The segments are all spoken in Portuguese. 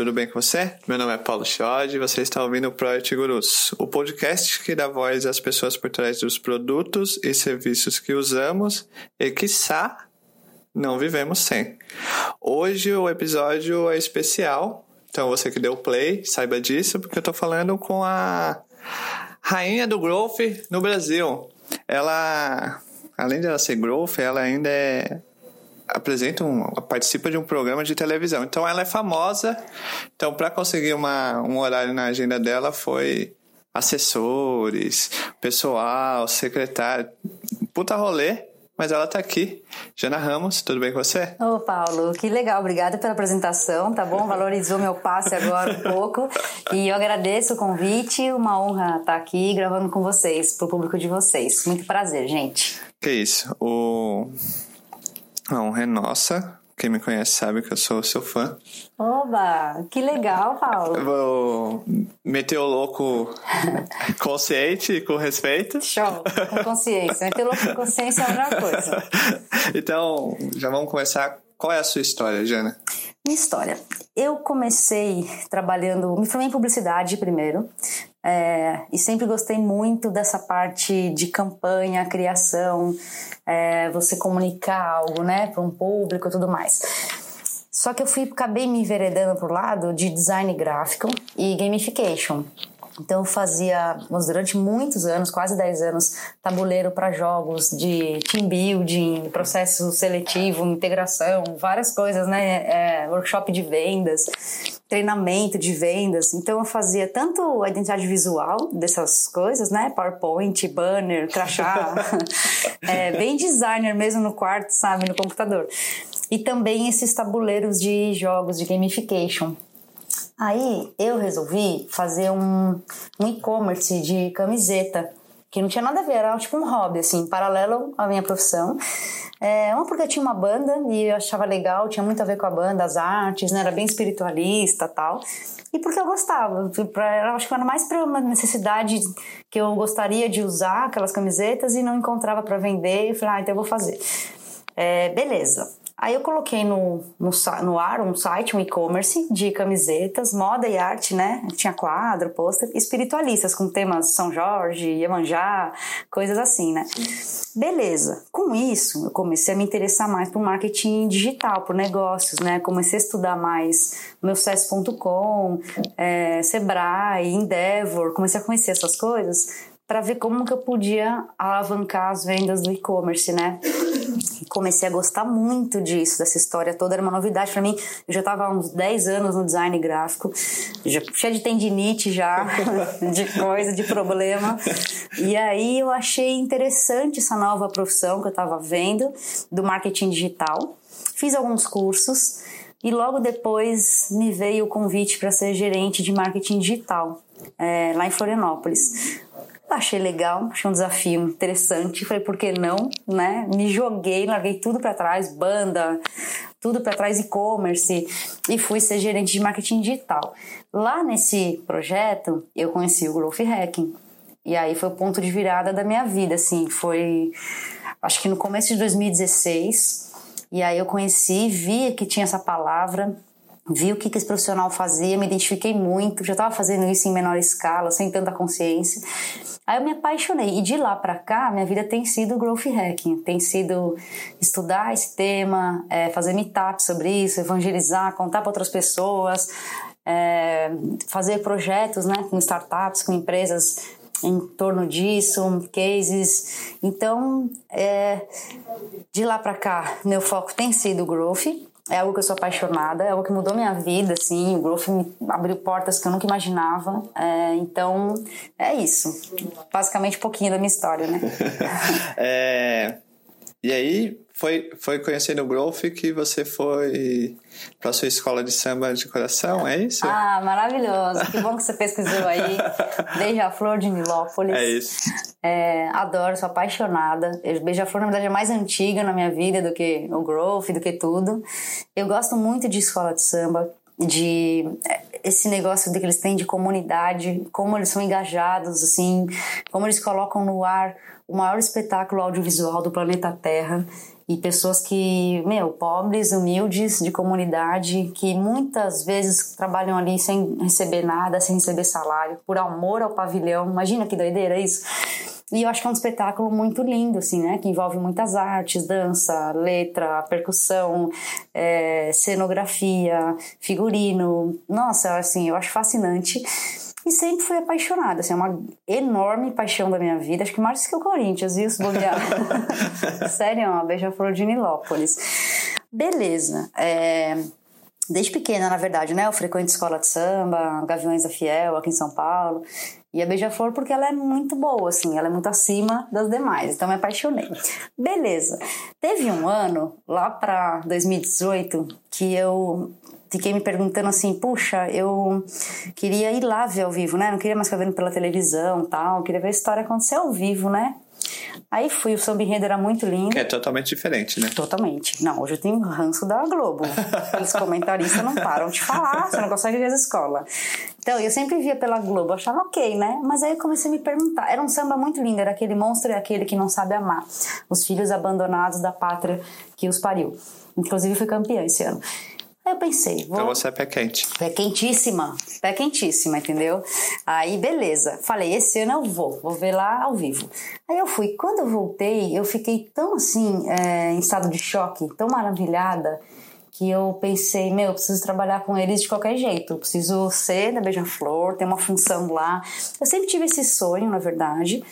tudo bem com você? Meu nome é Paulo Chiodi e você está ouvindo o Project Gurus, o podcast que dá voz às pessoas por trás dos produtos e serviços que usamos e, quiçá, não vivemos sem. Hoje o episódio é especial, então você que deu play, saiba disso, porque eu estou falando com a rainha do growth no Brasil. Ela, além de ela ser growth, ela ainda é apresenta um, participa de um programa de televisão. Então ela é famosa. Então para conseguir uma, um horário na agenda dela foi assessores, pessoal, secretário, puta rolê. Mas ela tá aqui. Jana Ramos, tudo bem com você? Ô, Paulo, que legal. Obrigada pela apresentação, tá bom? Valorizou meu passe agora um pouco. E eu agradeço o convite. Uma honra estar aqui gravando com vocês, pro público de vocês. Muito prazer, gente. Que isso. O... A honra é nossa. Quem me conhece sabe que eu sou seu fã. Oba, que legal, Paulo. Eu vou meter o louco consciente e com respeito. Show, com consciência. Meter louco com consciência é outra coisa. Então, já vamos começar. Qual é a sua história, Jana? Minha história. Eu comecei trabalhando, me formei em publicidade primeiro, é, e sempre gostei muito dessa parte de campanha, criação, é, você comunicar algo, né, para um público e tudo mais. Só que eu fui, acabei me enveredando pro lado de design gráfico e gamification. Então eu fazia, durante muitos anos, quase 10 anos, tabuleiro para jogos de team building, processo seletivo, integração, várias coisas, né? É, workshop de vendas, treinamento de vendas. Então eu fazia tanto a identidade visual dessas coisas, né? PowerPoint, banner, crachá, é, bem designer mesmo no quarto, sabe, no computador. E também esses tabuleiros de jogos de gamification. Aí eu resolvi fazer um, um e-commerce de camiseta, que não tinha nada a ver, era tipo um hobby, assim, paralelo à minha profissão. É, uma porque eu tinha uma banda e eu achava legal, tinha muito a ver com a banda, as artes, né? Era bem espiritualista tal. E porque eu gostava, pra, acho que era mais para uma necessidade que eu gostaria de usar aquelas camisetas e não encontrava para vender. E falei, ah, então eu vou fazer. É, beleza. Aí eu coloquei no, no, no ar um site, um e-commerce de camisetas, moda e arte, né? Tinha quadro, pôster, espiritualistas com temas São Jorge, Iemanjá, coisas assim, né? Beleza. Com isso, eu comecei a me interessar mais por marketing digital, por negócios, né? Comecei a estudar mais meucesso.com, é, Sebrae, Endeavor, comecei a conhecer essas coisas para ver como que eu podia alavancar as vendas do e-commerce, né? Comecei a gostar muito disso, dessa história toda, era uma novidade para mim. Eu já estava há uns 10 anos no design gráfico, já cheia de tendinite já, de coisa, de problema. E aí eu achei interessante essa nova profissão que eu estava vendo do marketing digital. Fiz alguns cursos e logo depois me veio o convite para ser gerente de marketing digital é, lá em Florianópolis achei legal, achei um desafio interessante. Falei, por que não, né? Me joguei, larguei tudo para trás, banda, tudo para trás, e-commerce, e fui ser gerente de marketing digital. Lá nesse projeto, eu conheci o Growth Hacking. E aí foi o ponto de virada da minha vida, assim, foi acho que no começo de 2016. E aí eu conheci, vi que tinha essa palavra, vi o que, que esse profissional fazia, me identifiquei muito, já estava fazendo isso em menor escala, sem tanta consciência. Aí eu me apaixonei e de lá para cá minha vida tem sido growth hacking, tem sido estudar esse tema, é, fazer meetup sobre isso, evangelizar, contar para outras pessoas, é, fazer projetos, né, com startups, com empresas em torno disso, cases. Então, é, de lá para cá, meu foco tem sido growth é algo que eu sou apaixonada, é algo que mudou minha vida, assim, o Growth me abriu portas que eu nunca imaginava, é, então é isso, basicamente um pouquinho da minha história, né? é, e aí, foi, foi conhecendo o Growth que você foi para sua escola de samba de coração, é isso? Ah, maravilhoso. Que bom que você pesquisou aí. Beija-Flor de Nilópolis. É isso. É, adoro, sou apaixonada. Beija-Flor, na verdade, é mais antiga na minha vida do que o Growth, do que tudo. Eu gosto muito de escola de samba, de é, esse negócio que eles têm de comunidade, como eles são engajados, assim, como eles colocam no ar o maior espetáculo audiovisual do planeta Terra e pessoas que, meu, pobres, humildes, de comunidade, que muitas vezes trabalham ali sem receber nada, sem receber salário, por amor ao pavilhão. Imagina que doideira isso. E eu acho que é um espetáculo muito lindo, assim, né? Que envolve muitas artes, dança, letra, percussão, é, cenografia, figurino. Nossa, assim, eu acho fascinante. E sempre fui apaixonada, assim, é uma enorme paixão da minha vida, acho que mais que o Corinthians, viu, se bobear. Sério, é uma beija-flor de Nilópolis. Beleza, é... Desde pequena, na verdade, né? Eu frequento escola de samba, Gaviões da Fiel, aqui em São Paulo. E a Beija-Flor porque ela é muito boa, assim, ela é muito acima das demais, então me apaixonei. Beleza. Teve um ano, lá para 2018, que eu fiquei me perguntando assim, puxa, eu queria ir lá ver ao vivo, né? Não queria mais ficar vendo pela televisão tal, queria ver a história acontecer ao vivo, né? Aí fui, o samba enredo era muito lindo. Que é totalmente diferente, né? Totalmente. Não, hoje eu tenho ranço da Globo. Os comentaristas não param de falar, você não consegue ver a escola. Então, eu sempre via pela Globo, achava ok, né? Mas aí eu comecei a me perguntar. Era um samba muito lindo, era aquele monstro e aquele que não sabe amar. Os filhos abandonados da pátria que os pariu. Inclusive, fui campeã esse ano. Aí eu pensei, vou... Então você é pé quente. Pé quentíssima, pé quentíssima, entendeu? Aí beleza, falei, esse ano eu vou, vou ver lá ao vivo. Aí eu fui, quando eu voltei, eu fiquei tão assim, é, em estado de choque, tão maravilhada, que eu pensei, meu, eu preciso trabalhar com eles de qualquer jeito, eu preciso ser da Beija-Flor, ter uma função lá. Eu sempre tive esse sonho, na verdade,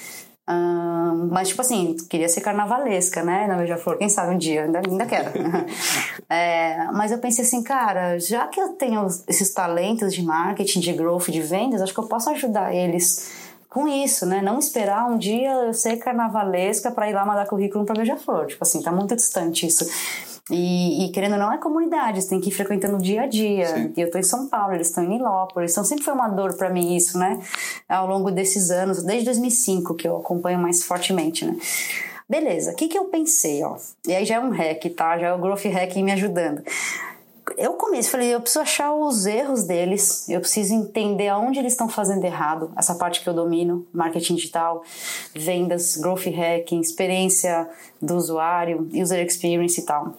mas, tipo assim, queria ser carnavalesca, né? Na Beija-Flor, quem sabe um dia, ainda, ainda quero. é, mas eu pensei assim, cara, já que eu tenho esses talentos de marketing, de growth, de vendas, acho que eu posso ajudar eles com isso, né? Não esperar um dia eu ser carnavalesca para ir lá mandar currículo para Beija-Flor. Tipo assim, tá muito distante isso. E, e, querendo ou não, é comunidade, você tem que ir frequentando o dia a dia. Sim. E eu tô em São Paulo, eles estão em Nilópolis, então sempre foi uma dor para mim isso, né? Ao longo desses anos, desde 2005 que eu acompanho mais fortemente, né? Beleza, o que, que eu pensei, ó? E aí já é um hack, tá? Já é o Growth Hack me ajudando. Eu comecei, falei, eu preciso achar os erros deles, eu preciso entender aonde eles estão fazendo errado, essa parte que eu domino, marketing digital, vendas, growth hacking, experiência do usuário, user experience e tal.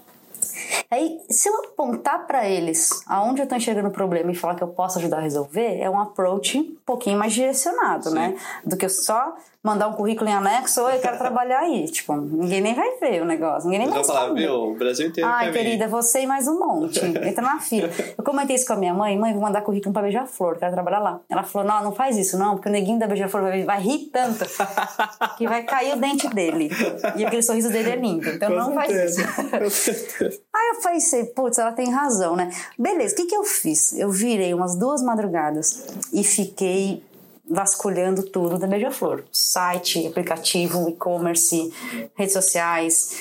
Aí, se eu apontar para eles aonde eu estou enxergando o problema e falar que eu posso ajudar a resolver, é um approach um pouquinho mais direcionado, Sim. né? Do que só mandar um currículo em anexo, oi, eu quero trabalhar aí. Tipo, ninguém nem vai ver o negócio, ninguém nem vai falar, meu, o Brasil inteiro Ai, querida, mim. você e mais um monte. Entra na fila. Eu comentei isso com a minha mãe, mãe, vou mandar currículo pra Beija-Flor, quero trabalhar lá. Ela falou, não, não faz isso não, porque o neguinho da Beija-Flor vai, vai rir tanto que vai cair o dente dele. E aquele sorriso dele é lindo, então com não certeza. faz isso. Aí eu pensei, putz, ela tem razão, né? Beleza, o que que eu fiz? Eu virei umas duas madrugadas e fiquei vasculhando tudo da Beija-Flor. Site, aplicativo, e-commerce, redes sociais.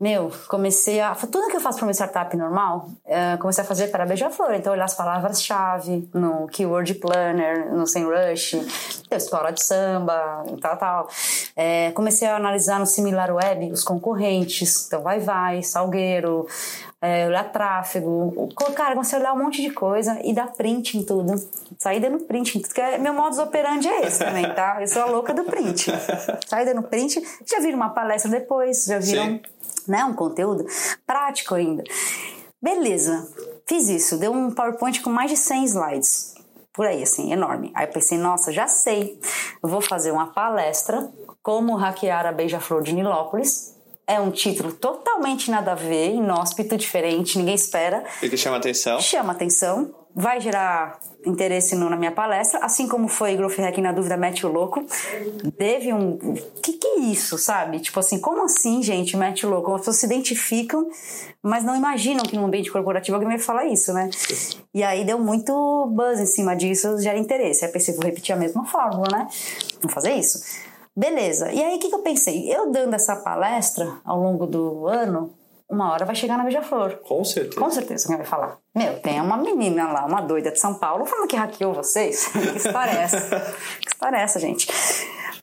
Meu, comecei a. Tudo que eu faço para uma startup normal, uh, comecei a fazer para Beija-Flor. Então, olhar as palavras-chave no Keyword Planner, no SEMrush, escola de samba, tal, tal. É, comecei a analisar no Similar Web os concorrentes. Então, Vai Vai, Salgueiro, é, olhar tráfego. Cara, comecei a olhar um monte de coisa e dar print em tudo. Sair dando print em tudo. Porque meu modus operandi é esse também, tá? Eu sou a louca do print. Sair dando print. Já viram uma palestra depois, já viram né, um conteúdo prático ainda. Beleza, fiz isso. Deu um PowerPoint com mais de 100 slides. Por aí, assim, enorme. Aí eu pensei, nossa, já sei. Vou fazer uma palestra como hackear a beija-flor de Nilópolis é um título totalmente nada a ver, inóspito, diferente, ninguém espera. E que chama atenção. Chama atenção, vai gerar interesse no, na minha palestra, assim como foi Growth Hack na dúvida mete o louco. Teve um. Que que é isso, sabe? Tipo assim, como assim, gente, mete o louco? As pessoas se identificam, mas não imaginam que no ambiente corporativo alguém vai falar isso, né? E aí deu muito buzz em cima disso, gera interesse. Aí pensei, vou repetir a mesma fórmula, né? Vou fazer isso. Beleza. E aí, o que, que eu pensei? Eu dando essa palestra ao longo do ano, uma hora vai chegar na Beija-Flor. Com certeza. Com certeza alguém vai falar. Meu, tem uma menina lá, uma doida de São Paulo, falando que hackeou vocês. que história é essa? que história é essa, gente?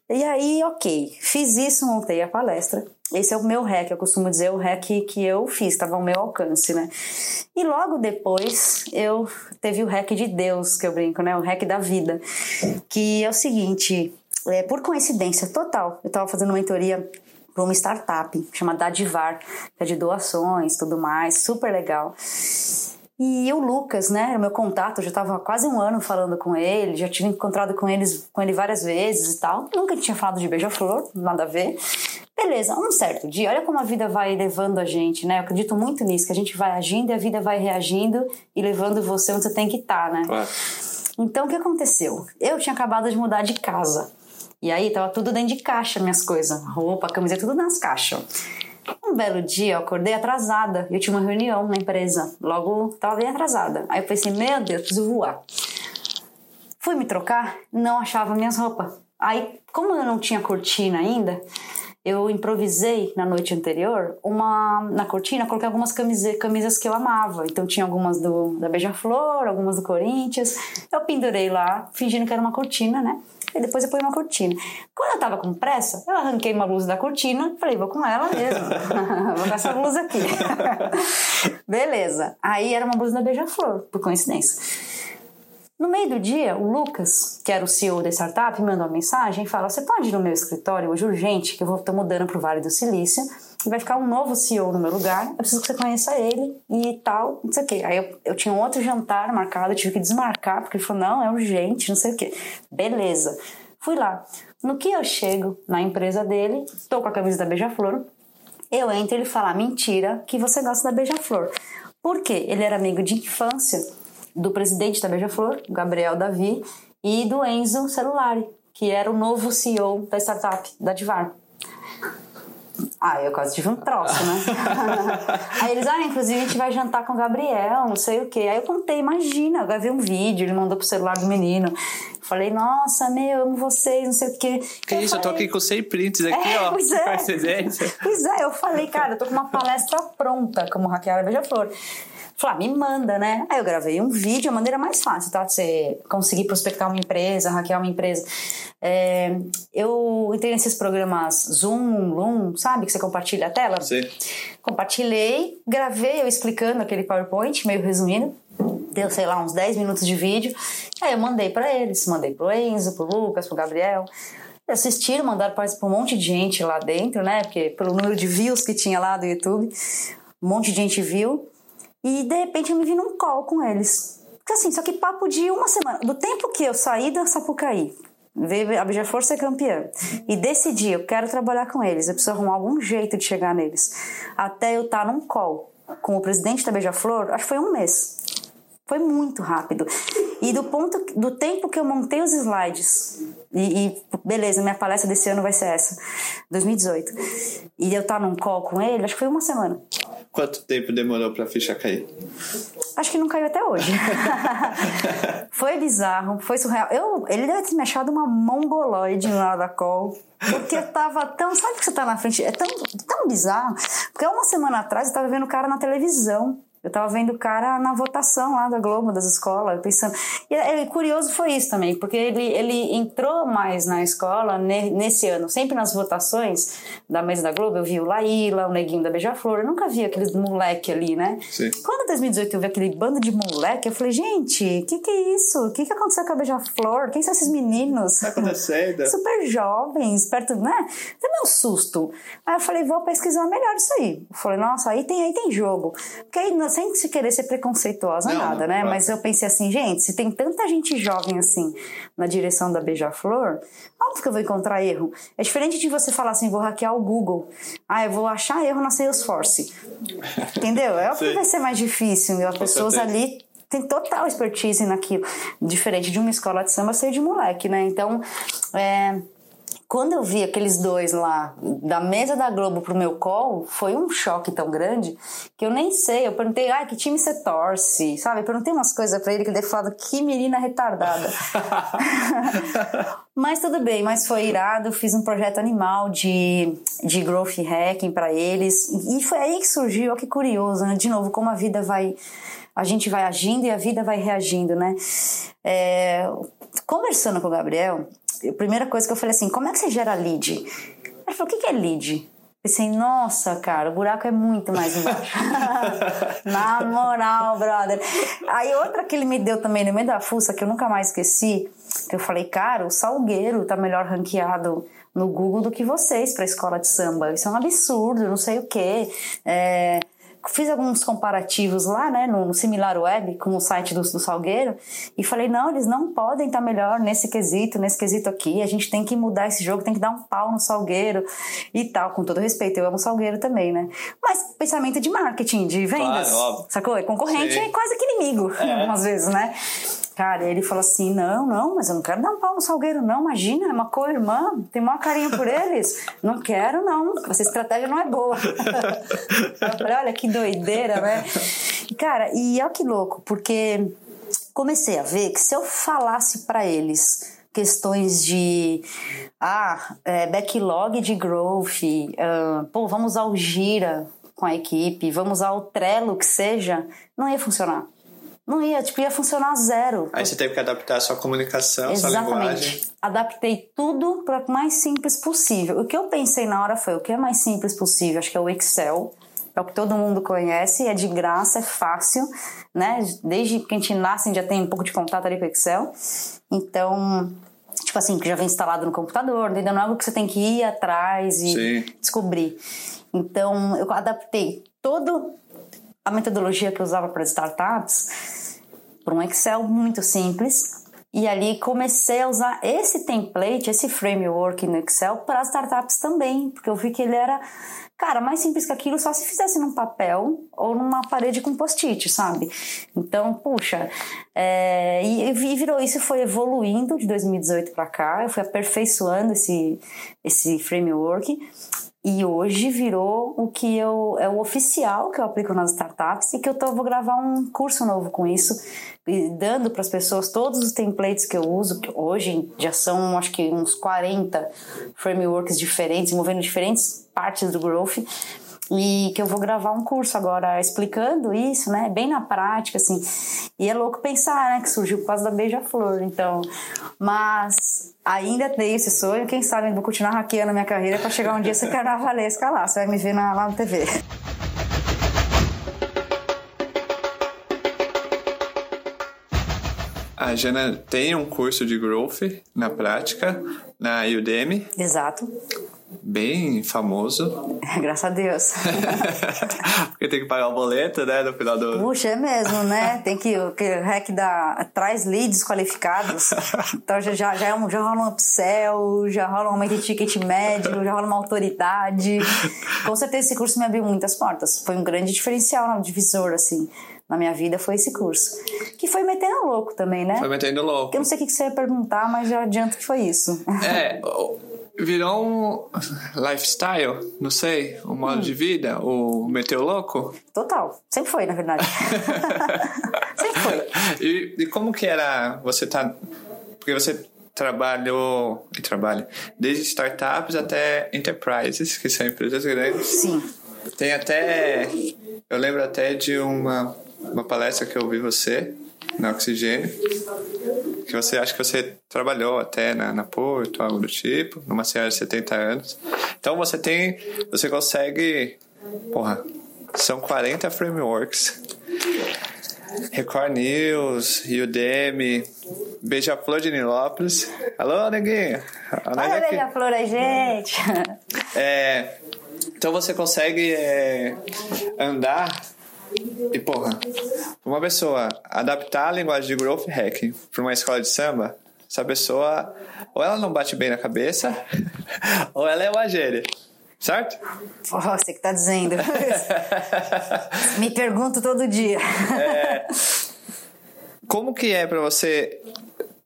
E aí, ok, fiz isso, montei a palestra. Esse é o meu hack, eu costumo dizer o hack que eu fiz, estava ao meu alcance, né? E logo depois eu teve o hack de Deus, que eu brinco, né? O hack da vida, que é o seguinte, é, por coincidência total, eu estava fazendo mentoria para uma startup chamada Dadivar, que é de doações, tudo mais, super legal. E o Lucas, né, o meu contato, eu já estava quase um ano falando com ele, já tive encontrado com, eles, com ele várias vezes e tal. Nunca tinha falado de beija-flor, nada a ver. Beleza, um certo dia, olha como a vida vai levando a gente, né? Eu acredito muito nisso, que a gente vai agindo e a vida vai reagindo e levando você onde você tem que estar, tá, né? Claro. Então, o que aconteceu? Eu tinha acabado de mudar de casa. E aí, tava tudo dentro de caixa, minhas coisas. Roupa, camiseta, tudo nas caixas. Um belo dia eu acordei atrasada. Eu tinha uma reunião na empresa. Logo, tava bem atrasada. Aí eu pensei, meu Deus, preciso voar. Fui me trocar, não achava minhas roupas. Aí, como eu não tinha cortina ainda, eu improvisei na noite anterior uma na cortina coloquei algumas camisas, camisas que eu amava então tinha algumas do da Beija-Flor algumas do Corinthians eu pendurei lá fingindo que era uma cortina né e depois eu pus uma cortina. Quando eu tava com pressa eu arranquei uma blusa da cortina falei vou com ela mesmo. Vou com essa blusa aqui. Beleza. Aí era uma blusa da Beija-Flor por coincidência. No meio do dia, o Lucas, que era o CEO da startup, me mandou uma mensagem e fala: Você pode ir no meu escritório hoje urgente, que eu estou mudando para o Vale do Silício. e vai ficar um novo CEO no meu lugar. Eu preciso que você conheça ele e tal, não sei o quê. Aí eu, eu tinha um outro jantar marcado, eu tive que desmarcar, porque ele falou: Não, é urgente, não sei o quê. Beleza. Fui lá. No que eu chego na empresa dele, estou com a camisa da Beija-Flor, eu entro e ele fala: Mentira, que você gosta da Beija-Flor. Por quê? Ele era amigo de infância do presidente da Beija-Flor, Gabriel Davi, e do Enzo Celulari, que era o novo CEO da startup, da Divar. Ah, eu quase tive um troço, né? aí eles, ah, inclusive a gente vai jantar com o Gabriel, não sei o quê. Aí eu contei, imagina, eu gravei um vídeo, ele mandou pro celular do menino. Falei, nossa, meu, eu amo vocês, não sei o quê. Que eu isso, falei, eu tô aqui com 100 prints aqui, é, ó. Pois é. Pois é, eu falei, cara, eu tô com uma palestra pronta, como Raquel Beija-Flor. Falei, ah, me manda, né? Aí eu gravei um vídeo, a maneira mais fácil, tá? De você conseguir prospectar uma empresa, hackear uma empresa. É, eu entrei nesses programas Zoom, Loom, sabe? Que você compartilha a tela. Sim. Compartilhei, gravei eu explicando aquele PowerPoint, meio resumindo. Deu, sei lá, uns 10 minutos de vídeo. Aí eu mandei para eles, mandei pro Enzo, pro Lucas, pro Gabriel assistiram, mandaram para um monte de gente lá dentro, né? Porque pelo número de views que tinha lá do YouTube, um monte de gente viu. E de repente eu me vi num call com eles. Assim, só que papo de uma semana. Do tempo que eu saí da Sapucaí, veio a Beija-Flor ser campeã, e decidi, eu quero trabalhar com eles, eu preciso arrumar algum jeito de chegar neles. Até eu estar num call com o presidente da Beija-Flor, acho que foi um mês. Foi muito rápido. E do ponto, do tempo que eu montei os slides, e, e, beleza, minha palestra desse ano vai ser essa, 2018. E eu estar num call com ele, acho que foi uma semana. Quanto tempo demorou pra ficha cair? Acho que não caiu até hoje. foi bizarro, foi surreal. Eu, ele deve ter me achado uma mongoloide na hora da call. Porque eu tava tão. Sabe que você tá na frente? É tão, tão bizarro. Porque uma semana atrás eu tava vendo o cara na televisão. Eu tava vendo o cara na votação lá da Globo, das escolas, pensando. E é, curioso foi isso também, porque ele, ele entrou mais na escola ne, nesse ano, sempre nas votações da mesa da Globo. Eu vi o Laíla, o Neguinho da Beija-Flor, eu nunca vi aqueles moleque ali, né? Sim. Quando em 2018 eu vi aquele bando de moleque, eu falei, gente, o que, que é isso? O que, que aconteceu com a Beija-Flor? Quem são esses meninos? Tá acontecendo? Super jovens, perto, né? Também um susto. Aí eu falei, vou pesquisar melhor isso aí. Eu falei, nossa, aí tem, aí tem jogo. Porque aí sem se querer ser preconceituosa, Não, nada, não, né? claro. Mas eu pensei assim, gente, se tem tanta gente jovem assim na direção da Beija-Flor, óbvio que eu vou encontrar erro. É diferente de você falar assim, vou hackear o Google. Ah, eu vou achar erro na Salesforce. Entendeu? É óbvio que vai ser mais difícil. As pessoas ali tem total expertise naquilo. Diferente de uma escola de samba ser de moleque, né? Então, é... quando eu vi aqueles dois lá, da mesa da Globo pro meu call, foi um choque tão grande que eu nem sei. Eu perguntei, ai, que time você torce? Sabe? Eu perguntei umas coisas pra ele que ele deve falar, que menina retardada. mas tudo bem, mas foi irado. Fiz um projeto animal de, de growth hacking para eles. E foi aí que surgiu, olha que curioso, né? De novo, como a vida vai a gente vai agindo e a vida vai reagindo, né? É, conversando com o Gabriel, a primeira coisa que eu falei assim, como é que você gera lead? Ele falou, o que é lead? Pensei, nossa, cara, o buraco é muito mais embaixo. Na moral, brother. Aí outra que ele me deu também no meio da fuça, que eu nunca mais esqueci, que eu falei, cara, o Salgueiro tá melhor ranqueado no Google do que vocês para escola de samba. Isso é um absurdo, não sei o quê. É, fiz alguns comparativos lá, né, no, no Similar Web, com o site do, do Salgueiro, e falei, não, eles não podem estar tá melhor nesse quesito, nesse quesito aqui, a gente tem que mudar esse jogo, tem que dar um pau no Salgueiro e tal, com todo respeito, eu amo Salgueiro também, né? Mas pensamento de marketing, de vendas, claro, sacou? É concorrente Sim. é quase que inimigo, é. algumas vezes, né? Cara, ele falou assim: não, não, mas eu não quero dar um pau no salgueiro, não. Imagina, é uma co-irmã, tem maior carinho por eles. Não quero, não. Essa estratégia não é boa. eu falei, olha que doideira, né? Cara, e olha que louco, porque comecei a ver que se eu falasse para eles questões de ah, é, backlog de growth, uh, pô, vamos usar o Gira com a equipe, vamos usar o Trello que seja, não ia funcionar. Não ia, tipo, ia funcionar zero. Aí você teve que adaptar a sua comunicação, Exatamente. sua linguagem. Adaptei tudo para o mais simples possível. O que eu pensei na hora foi o que é mais simples possível? Acho que é o Excel. É o que todo mundo conhece, é de graça, é fácil, né? Desde que a gente nasce, a gente já tem um pouco de contato ali com o Excel. Então, tipo assim, que já vem instalado no computador, ainda não é algo que você tem que ir atrás e Sim. descobrir. Então, eu adaptei todo a metodologia que eu usava para startups para um Excel muito simples. E ali comecei a usar esse template, esse framework no Excel para startups também, porque eu vi que ele era, cara, mais simples que aquilo só se fizesse num papel ou numa parede com post-it, sabe? Então, puxa, é, e, e virou isso, foi evoluindo de 2018 para cá, eu fui aperfeiçoando esse, esse framework e hoje virou o que eu é o oficial que eu aplico nas startups e que eu tô, vou gravar um curso novo com isso, dando para as pessoas todos os templates que eu uso, que hoje já são acho que uns 40 frameworks diferentes, envolvendo diferentes partes do growth e que eu vou gravar um curso agora explicando isso, né, bem na prática, assim. E é louco pensar, né, que surgiu por causa da beija-flor, então. Mas ainda tenho esse sonho, quem sabe eu vou continuar hackeando a minha carreira para chegar um dia ser carnavalesca lá, você vai me ver na, lá no TV. A Jana tem um curso de growth na prática na Udemy. Exato bem famoso. Graças a Deus. Porque tem que pagar o boleto, né, no final do... Puxa, é mesmo, né? Tem que... O REC dá, traz leads qualificados. Então já, já, já, é um, já rola um upsell, já rola um ticket médio, já rola uma autoridade. Com certeza esse curso me abriu muitas portas. Foi um grande diferencial, um divisor, assim na minha vida foi esse curso. Que foi metendo louco também, né? Foi metendo louco. Eu não sei o que você ia perguntar, mas já adianto que foi isso. É, virou um lifestyle, não sei, um modo hum. de vida, o meteu louco? Total, sempre foi, na verdade. sempre foi. E, e, como que era você tá... Porque você trabalhou e trabalha desde startups até enterprises, que são empresas grandes. Sim. Tem até... Eu lembro até de uma, uma palestra que eu ouvi você na Oxigênio, que você acha que você trabalhou até na, na Porto, algo do tipo, numa senhora de 70 anos. Então você tem, você consegue, porra, são 40 frameworks. Record News, Udemy, Beija-Flor de Nilópolis. Alô, neguinho! Olha Beija-Flor aí, gente! É, então você consegue é, andar e, porra, uma pessoa adaptar a linguagem de growth hacking para uma escola de samba, essa pessoa ou ela não bate bem na cabeça, ou ela é uma gênia. Certo? Oh, você que tá dizendo. Me pergunto todo dia. É, como que é para você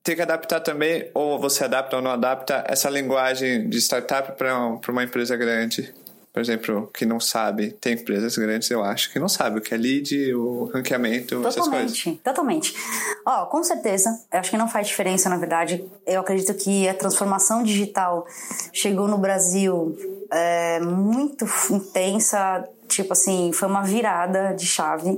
tem que adaptar também, ou você adapta ou não adapta, essa linguagem de startup para uma empresa grande? Por exemplo, que não sabe, tem empresas grandes, eu acho, que não sabe o que é lead, o ranqueamento, essas coisas. Totalmente, totalmente. Ó, com certeza, eu acho que não faz diferença, na verdade. Eu acredito que a transformação digital chegou no Brasil é, muito intensa Tipo assim, foi uma virada de chave.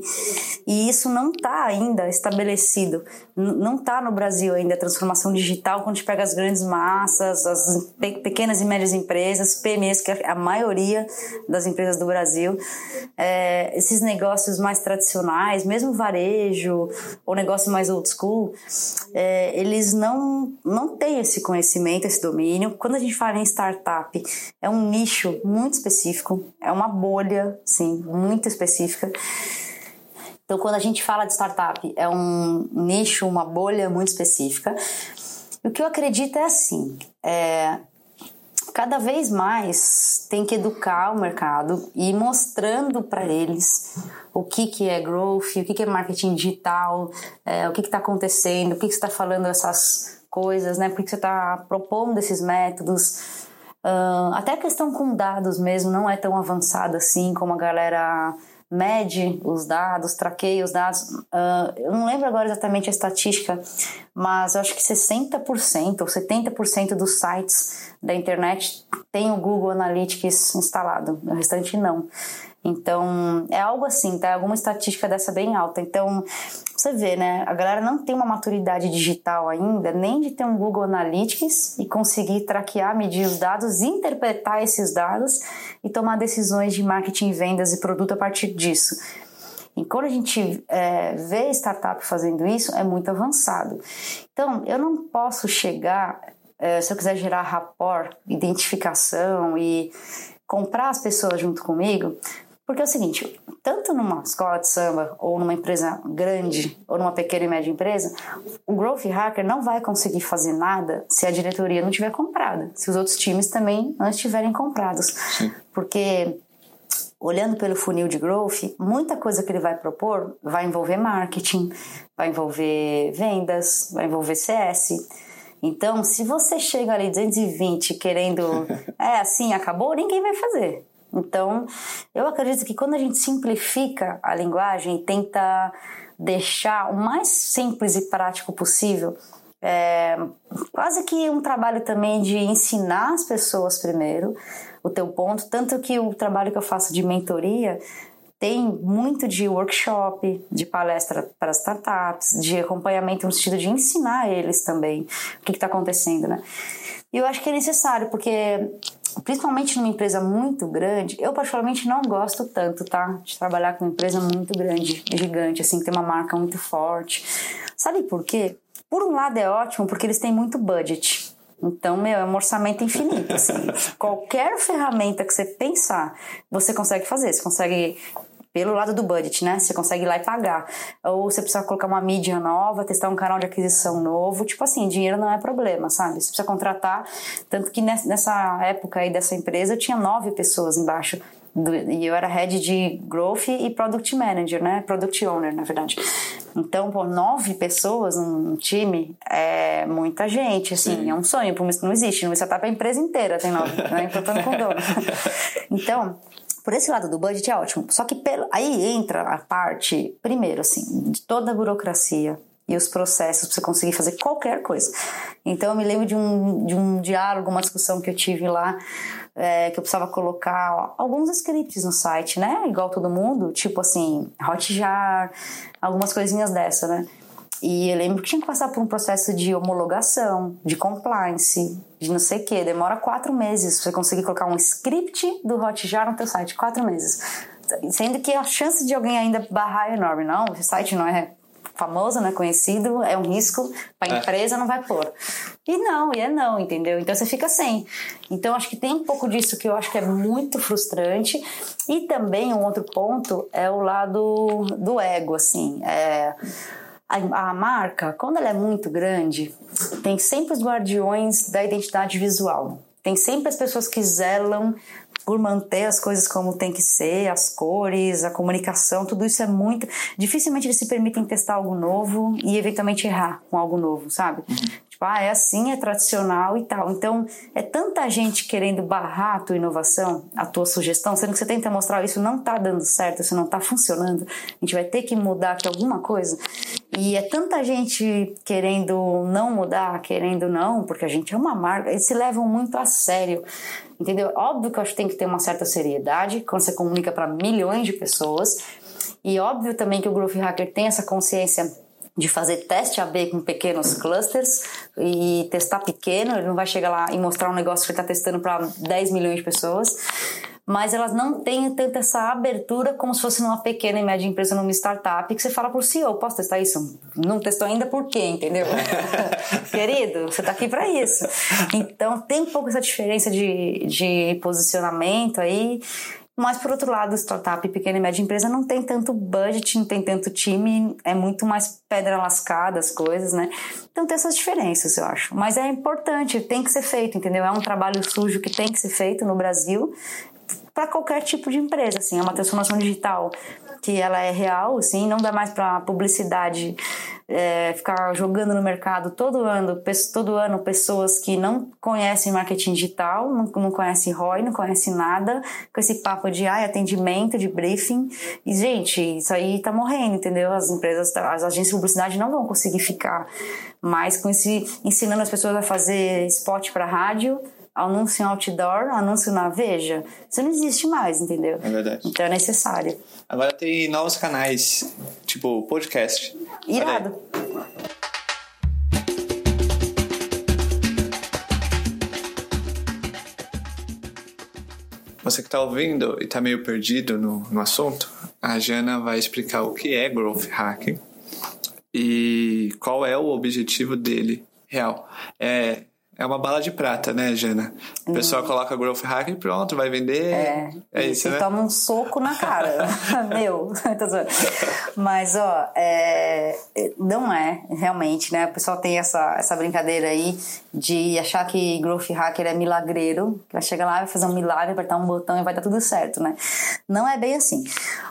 E isso não está ainda estabelecido. não está no Brasil ainda a transformação digital quando a gente pega as grandes massas, as pe pequenas e médias empresas, PMEs, que é a maioria das empresas do Brasil. É, esses negócios mais tradicionais, mesmo varejo, ou negócio mais old school, é, eles não, não têm esse conhecimento, esse domínio. Quando a gente fala em startup, é um nicho muito específico, é uma bolha sim, muito específica. Então, quando a gente fala de startup, é um nicho, uma bolha muito específica. O que eu acredito é assim: é, cada vez mais tem que educar o mercado e ir mostrando para eles o que, que é growth, o que, que é marketing digital, é, o que está acontecendo, o que, que você está falando essas coisas, né? Por que você está propondo esses métodos. Uh, até a questão com dados mesmo não é tão avançada assim como a galera mede os dados, traqueia os dados. Uh, eu não lembro agora exatamente a estatística, mas eu acho que 60% ou 70% dos sites da internet tem o Google Analytics instalado, o restante não. Então, é algo assim, tá? Alguma estatística dessa bem alta. Então, você vê, né? A galera não tem uma maturidade digital ainda, nem de ter um Google Analytics e conseguir traquear, medir os dados, interpretar esses dados e tomar decisões de marketing, vendas e produto a partir disso. E quando a gente é, vê startup fazendo isso, é muito avançado. Então, eu não posso chegar, é, se eu quiser gerar rapport, identificação e comprar as pessoas junto comigo, porque é o seguinte, tanto numa escola de samba, ou numa empresa grande, ou numa pequena e média empresa, o growth hacker não vai conseguir fazer nada se a diretoria não tiver comprada, se os outros times também não estiverem comprados. Sim. Porque olhando pelo funil de growth, muita coisa que ele vai propor vai envolver marketing, vai envolver vendas, vai envolver CS. Então, se você chega ali 220 querendo, é assim, acabou, ninguém vai fazer. Então, eu acredito que quando a gente simplifica a linguagem e tenta deixar o mais simples e prático possível, é quase que um trabalho também de ensinar as pessoas primeiro o teu ponto, tanto que o trabalho que eu faço de mentoria tem muito de workshop, de palestra para startups, de acompanhamento no sentido de ensinar eles também o que está acontecendo, né? E eu acho que é necessário, porque principalmente numa empresa muito grande, eu particularmente não gosto tanto, tá? De trabalhar com uma empresa muito grande, gigante, assim, que tem uma marca muito forte. Sabe por quê? Por um lado é ótimo, porque eles têm muito budget. Então, meu, é um orçamento infinito. Assim. Qualquer ferramenta que você pensar, você consegue fazer. Você consegue pelo lado do budget, né? Você consegue ir lá e pagar. Ou você precisa colocar uma mídia nova, testar um canal de aquisição novo. Tipo assim, dinheiro não é problema, sabe? Você precisa contratar. Tanto que nessa época aí dessa empresa eu tinha nove pessoas embaixo. Do, e eu era head de growth e product manager, né? Product owner, na verdade. Então, pô, nove pessoas num time é muita gente, assim, Sim. é um sonho. Não existe, não startup é a empresa inteira tem nove, né? Importando com dono. Então, por esse lado do budget é ótimo. Só que pelo, aí entra a parte, primeiro, assim, de toda a burocracia e os processos para você conseguir fazer qualquer coisa. Então eu me lembro de um, de um diálogo, uma discussão que eu tive lá, é, que eu precisava colocar alguns scripts no site, né? Igual todo mundo, tipo assim, Hotjar, algumas coisinhas dessa, né? E eu lembro que tinha que passar por um processo de homologação, de compliance, de não sei o que. Demora quatro meses pra você conseguir colocar um script do Hotjar no teu site. Quatro meses. Sendo que a chance de alguém ainda barrar é enorme. Não, o site não é famoso, não é conhecido, é um risco para a é. empresa, não vai pôr. E não, e é não, entendeu? Então você fica sem. Então acho que tem um pouco disso que eu acho que é muito frustrante. E também um outro ponto é o lado do ego, assim. É a, marca, quando ela é muito grande, tem sempre os guardiões da identidade visual. Tem sempre as pessoas que zelam manter as coisas como tem que ser, as cores, a comunicação, tudo isso é muito. Dificilmente eles se permitem testar algo novo e eventualmente errar com algo novo, sabe? Uhum. Tipo, ah, é assim, é tradicional e tal. Então, é tanta gente querendo barrar a tua inovação, a tua sugestão, sendo que você tenta mostrar isso não tá dando certo, isso não tá funcionando, a gente vai ter que mudar aqui alguma coisa. E é tanta gente querendo não mudar, querendo não, porque a gente é uma marca, eles se levam muito a sério entendeu? Óbvio que eu acho que tem que ter uma certa seriedade quando você comunica para milhões de pessoas. E óbvio também que o Growth Hacker tem essa consciência de fazer teste AB com pequenos clusters e testar pequeno, ele não vai chegar lá e mostrar um negócio que ele está testando para 10 milhões de pessoas mas elas não têm tanta essa abertura como se fosse numa pequena e média empresa, numa startup, que você fala por CEO, posso testar isso? Não testou ainda por quê, entendeu? Querido, você está aqui para isso. Então tem um pouco essa diferença de, de posicionamento aí, mas, por outro lado, startup, pequena e média empresa não tem tanto budget, não tem tanto time, é muito mais pedra lascada as coisas, né? Então tem essas diferenças, eu acho. Mas é importante, tem que ser feito, entendeu? É um trabalho sujo que tem que ser feito no Brasil para qualquer tipo de empresa, assim, é uma transformação digital que ela é real, assim, não dá mais para publicidade é, ficar jogando no mercado todo ano, todo ano pessoas que não conhecem marketing digital, não, não conhecem ROI, não conhecem nada, com esse papo de ai, atendimento, de briefing. E, gente, isso aí tá morrendo, entendeu? As empresas, as agências de publicidade não vão conseguir ficar mais com esse, ensinando as pessoas a fazer spot para rádio anúncio em outdoor, anúncio na Veja, isso não existe mais, entendeu? É verdade. Então é necessário. Agora tem novos canais, tipo podcast. Irado. Você que está ouvindo e está meio perdido no, no assunto, a Jana vai explicar o que é Growth Hacking e qual é o objetivo dele real. É é uma bala de prata, né, Jana? O pessoal hum. coloca growth hack e pronto, vai vender. É, é isso, né? toma um soco na cara. Meu. Mas, ó, é, não é realmente, né? O pessoal tem essa, essa brincadeira aí de achar que growth hacker é milagreiro, que vai chegar lá, vai fazer um milagre, apertar um botão e vai dar tudo certo, né? Não é bem assim.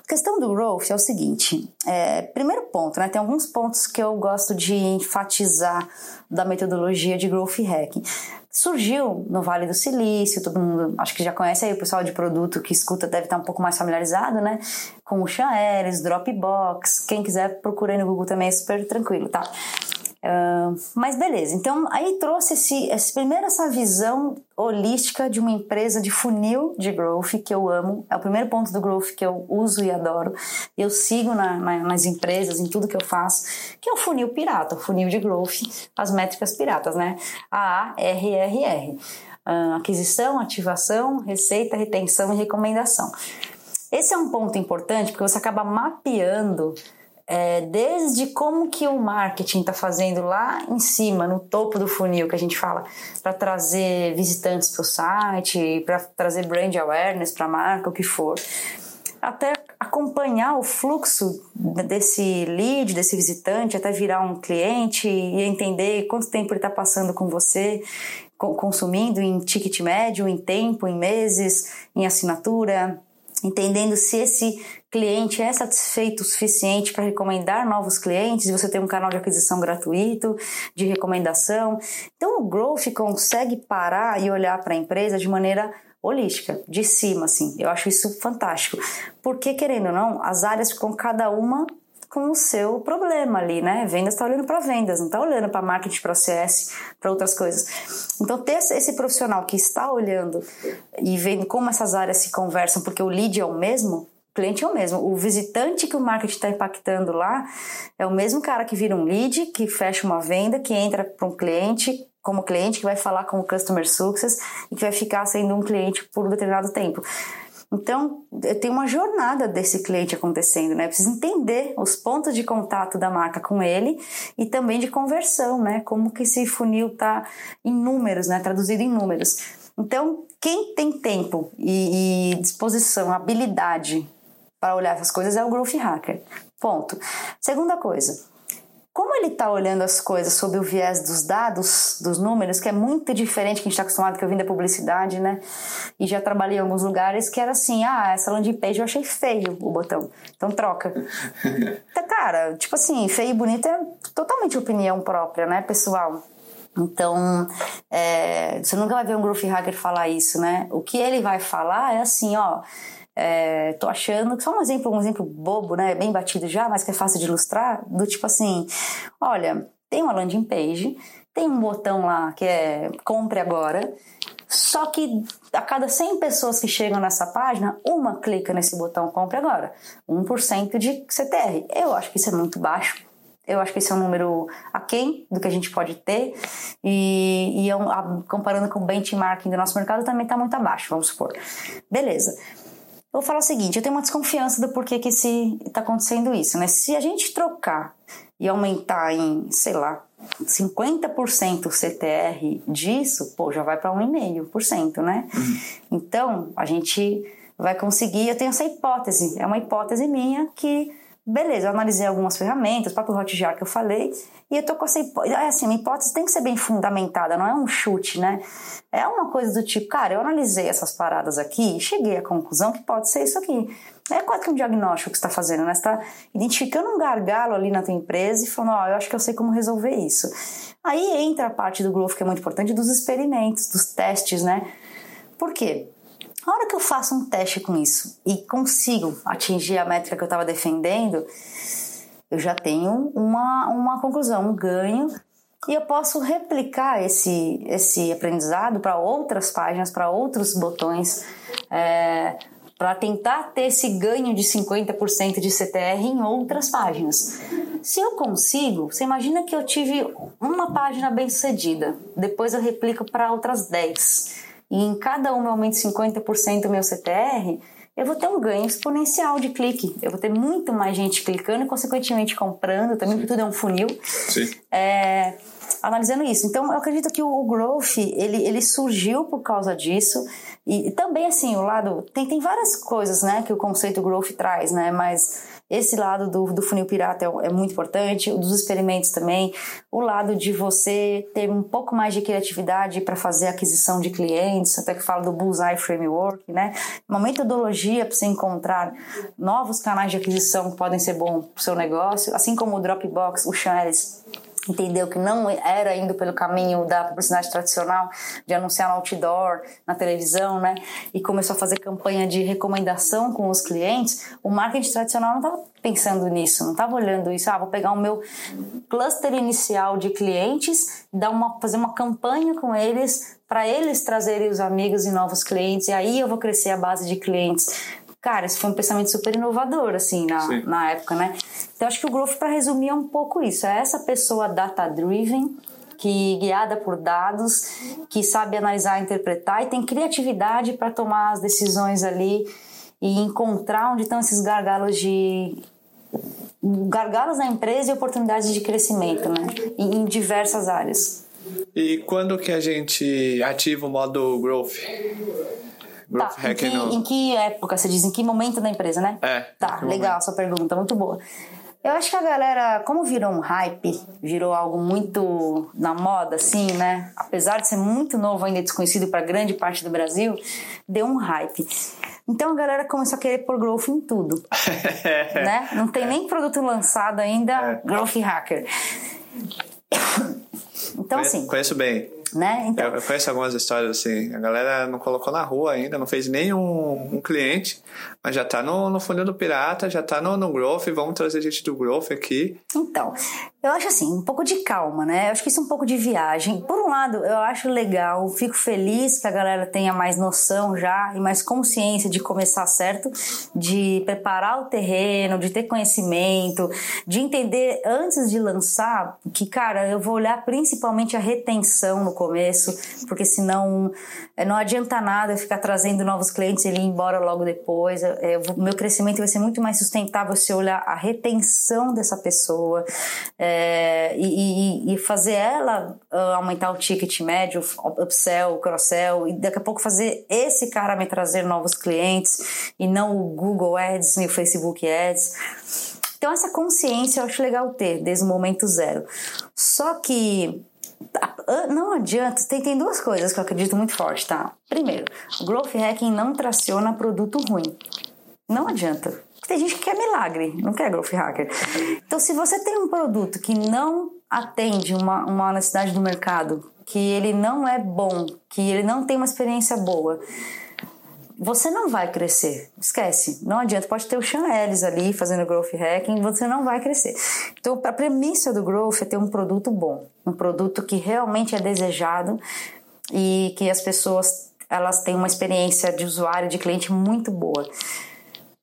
A questão do growth é o seguinte: é, primeiro ponto, né? Tem alguns pontos que eu gosto de enfatizar da metodologia de growth hacking. Surgiu no Vale do Silício, todo mundo acho que já conhece aí o pessoal de produto que escuta deve estar um pouco mais familiarizado, né? Com o Xaeres, Dropbox, quem quiser procura aí no Google também é super tranquilo, tá? Uh, mas beleza, então aí trouxe esse, esse, primeiro essa visão holística de uma empresa de funil de growth que eu amo, é o primeiro ponto do growth que eu uso e adoro, eu sigo na, na, nas empresas, em tudo que eu faço, que é o funil pirata, o funil de growth, as métricas piratas, né? AARRR, uh, aquisição, ativação, receita, retenção e recomendação. Esse é um ponto importante porque você acaba mapeando é, desde como que o marketing está fazendo lá em cima, no topo do funil que a gente fala, para trazer visitantes para o site, para trazer brand awareness para a marca, o que for, até acompanhar o fluxo desse lead, desse visitante, até virar um cliente e entender quanto tempo ele está passando com você, consumindo em ticket médio, em tempo, em meses, em assinatura, entendendo se esse cliente é satisfeito o suficiente para recomendar novos clientes, você tem um canal de aquisição gratuito, de recomendação. Então o Growth consegue parar e olhar para a empresa de maneira holística, de cima, assim. Eu acho isso fantástico. Porque, querendo ou não, as áreas ficam cada uma com o seu problema ali, né? Vendas está olhando para vendas, não está olhando para marketing, para CS, para outras coisas. Então, ter esse profissional que está olhando e vendo como essas áreas se conversam, porque o lead é o mesmo, cliente é o mesmo. O visitante que o marketing está impactando lá é o mesmo cara que vira um lead, que fecha uma venda, que entra para um cliente como cliente, que vai falar com o customer success e que vai ficar sendo um cliente por um determinado tempo. Então, tem uma jornada desse cliente acontecendo, né? Precisa entender os pontos de contato da marca com ele e também de conversão, né? Como que esse funil tá em números, né? Traduzido em números. Então, quem tem tempo e, e disposição, habilidade para olhar essas coisas é o Growth Hacker. Ponto. Segunda coisa, como ele está olhando as coisas sob o viés dos dados, dos números, que é muito diferente que a gente está acostumado, que eu vim da publicidade, né? E já trabalhei em alguns lugares que era assim, ah, essa landing page eu achei feio o botão, então troca. então, cara, tipo assim, feio e bonito é totalmente opinião própria, né, pessoal? Então, é, você nunca vai ver um growth hacker falar isso, né? O que ele vai falar é assim, ó é, tô achando que só um exemplo, um exemplo bobo, né? Bem batido já, mas que é fácil de ilustrar, do tipo assim, olha, tem uma landing page, tem um botão lá que é compre agora, só que a cada 100 pessoas que chegam nessa página, uma clica nesse botão compre agora. 1% de CTR. Eu acho que isso é muito baixo. Eu acho que esse é um número aquém do que a gente pode ter. E, e comparando com o benchmarking do nosso mercado, também está muito abaixo, vamos supor. Beleza. Eu vou falar o seguinte, eu tenho uma desconfiança do porquê que está acontecendo isso, né? Se a gente trocar e aumentar em, sei lá, 50% o CTR disso, pô, já vai para 1,5%, né? Uhum. Então, a gente vai conseguir, eu tenho essa hipótese, é uma hipótese minha que beleza, eu analisei algumas ferramentas, o próprio Hotjar que eu falei, e eu tô com essa hipótese, é assim, a hipótese tem que ser bem fundamentada, não é um chute, né? É uma coisa do tipo, cara, eu analisei essas paradas aqui e cheguei à conclusão que pode ser isso aqui. É quase que um diagnóstico que você está fazendo, né? Você está identificando um gargalo ali na tua empresa e falando, ó, oh, eu acho que eu sei como resolver isso. Aí entra a parte do growth que é muito importante, dos experimentos, dos testes, né? Por quê? A hora que eu faço um teste com isso e consigo atingir a métrica que eu estava defendendo, eu já tenho uma, uma conclusão, um ganho, e eu posso replicar esse, esse aprendizado para outras páginas, para outros botões, é, para tentar ter esse ganho de 50% de CTR em outras páginas. Se eu consigo, você imagina que eu tive uma página bem sucedida, depois eu replico para outras 10 e em cada uma eu aumento 50% o meu CTR, eu vou ter um ganho exponencial de clique. Eu vou ter muito mais gente clicando e, consequentemente, comprando, também porque tudo é um funil. Sim. É, analisando isso. Então, eu acredito que o, growth, ele, ele surgiu por causa disso. E, e também, assim, o lado... Tem, tem várias coisas, né, que o conceito growth traz, né, mas esse lado do, do funil pirata é, é, muito importante, o dos experimentos também, o lado de você ter um pouco mais de criatividade para fazer aquisição de clientes, até que fala do Bullseye Framework, né? Uma metodologia para você encontrar novos canais de aquisição que podem ser bons para o seu negócio, assim como o Dropbox, o Ellis entendeu que não era indo pelo caminho da publicidade tradicional, de anunciar no outdoor, na televisão, né? E começou a fazer campanha de recomendação com os clientes, o marketing tradicional não estava pensando nisso, não estava olhando isso. Ah, vou pegar o meu cluster inicial de clientes, dar uma, fazer uma campanha com eles para eles trazerem os amigos e novos clientes, e aí eu vou crescer a base de clientes. Cara, esse foi um pensamento super inovador, assim, na, na época, né? Então, acho que o Growth, para resumir, é um pouco isso. É essa pessoa data-driven, que guiada por dados, que sabe analisar, interpretar e tem criatividade para tomar as decisões ali e encontrar onde estão esses gargalos de gargalos na empresa e oportunidades de crescimento, né? Em diversas áreas. E quando que a gente ativa o modo growth? Growth tá, em que, no... em que época, você diz, em que momento da empresa, né? É. Tá, legal momento. sua pergunta, muito boa. Eu acho que a galera, como virou um hype, virou algo muito na moda, assim, né? Apesar de ser muito novo, ainda desconhecido para grande parte do Brasil, deu um hype. Então a galera começou a querer pôr growth em tudo. né? Não tem nem produto lançado ainda, é. growth hacker. Então, assim. Conheço bem. Né? Então, eu, conheço algumas histórias assim. A galera não colocou na rua ainda, não fez nenhum um cliente, mas já está no, no funil do pirata, já está no, no growth. Vamos trazer gente do growth aqui. Então, eu acho assim, um pouco de calma, né? Eu acho que isso é um pouco de viagem. Por um lado, eu acho legal, fico feliz que a galera tenha mais noção já e mais consciência de começar certo, de preparar o terreno, de ter conhecimento, de entender antes de lançar que, cara, eu vou olhar principalmente a retenção no começo, porque senão eh, não adianta nada eu ficar trazendo novos clientes e ir embora logo depois. É, meu crescimento vai ser muito mais sustentável se eu olhar a retenção dessa pessoa. É, é, e, e, fazer ela uh, aumentar o ticket médio, upsell, cross-sell, e daqui a pouco fazer esse cara me trazer novos clientes e não o Google Ads e o Facebook Ads. Então, essa consciência eu acho legal ter desde o momento zero. Só que não adianta, tem, tem duas coisas que eu acredito muito forte, tá? Primeiro, o growth hacking não traciona produto ruim. Não adianta. Tem gente que quer milagre, não quer growth hacker. Então, se você tem um produto que não atende uma, uma necessidade do mercado, que ele não é bom, que ele não tem uma experiência boa, você não vai crescer. Esquece. Não adianta. Pode ter o Sean Ellis ali fazendo growth hacking, você não vai crescer. Então, a premissa do growth é ter um produto bom, um produto que realmente é desejado e que as pessoas elas têm uma experiência de usuário, de cliente muito boa.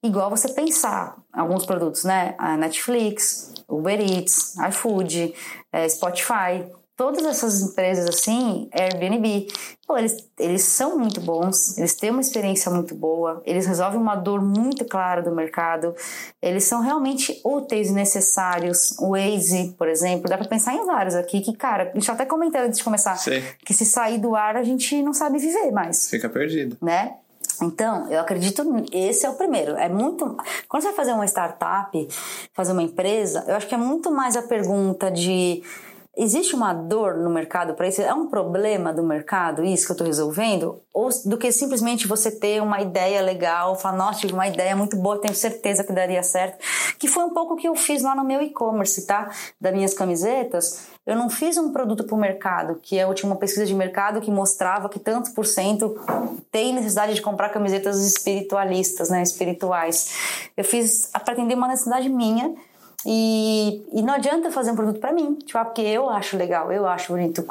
Igual você pensar alguns produtos, né? A Netflix, Uber Eats, iFood, eh, Spotify, todas essas empresas assim, Airbnb, pô, eles, eles são muito bons, eles têm uma experiência muito boa, eles resolvem uma dor muito clara do mercado, eles são realmente úteis e necessários. O Waze, por exemplo, dá para pensar em vários aqui que, cara, a gente até comentou antes de começar, que se sair do ar a gente não sabe viver mais. Fica perdido. Né? Então, eu acredito, esse é o primeiro. É muito. Quando você vai fazer uma startup, fazer uma empresa, eu acho que é muito mais a pergunta de Existe uma dor no mercado para isso? É um problema do mercado isso que eu estou resolvendo? Ou do que simplesmente você ter uma ideia legal, falar, nossa, tive uma ideia muito boa, tenho certeza que daria certo. Que foi um pouco o que eu fiz lá no meu e-commerce, tá? Das minhas camisetas. Eu não fiz um produto para o mercado, que é a última pesquisa de mercado que mostrava que tanto por cento tem necessidade de comprar camisetas espiritualistas, né? Espirituais. Eu fiz para atender uma necessidade minha e, e não adianta fazer um produto para mim, tipo, ah, porque eu acho legal, eu acho bonito.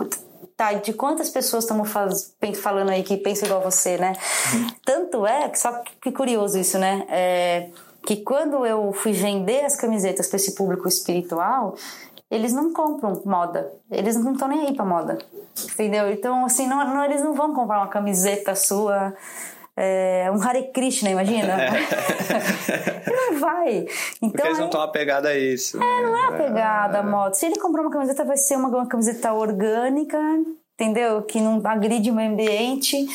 Tá, de quantas pessoas estamos falando aí que pensam igual você, né? Tanto é, só que curioso isso, né? É, que quando eu fui vender as camisetas para esse público espiritual, eles não compram moda. Eles não estão nem aí para moda. Entendeu? Então, assim, não, não, eles não vão comprar uma camiseta sua é, um Hare Krishna, imagina? não vai. Então, Porque eles não estão apegados a isso. É, não é apegado à moda. Se ele comprar uma camiseta, vai ser uma, uma camiseta orgânica, entendeu? Que não agride o meio ambiente.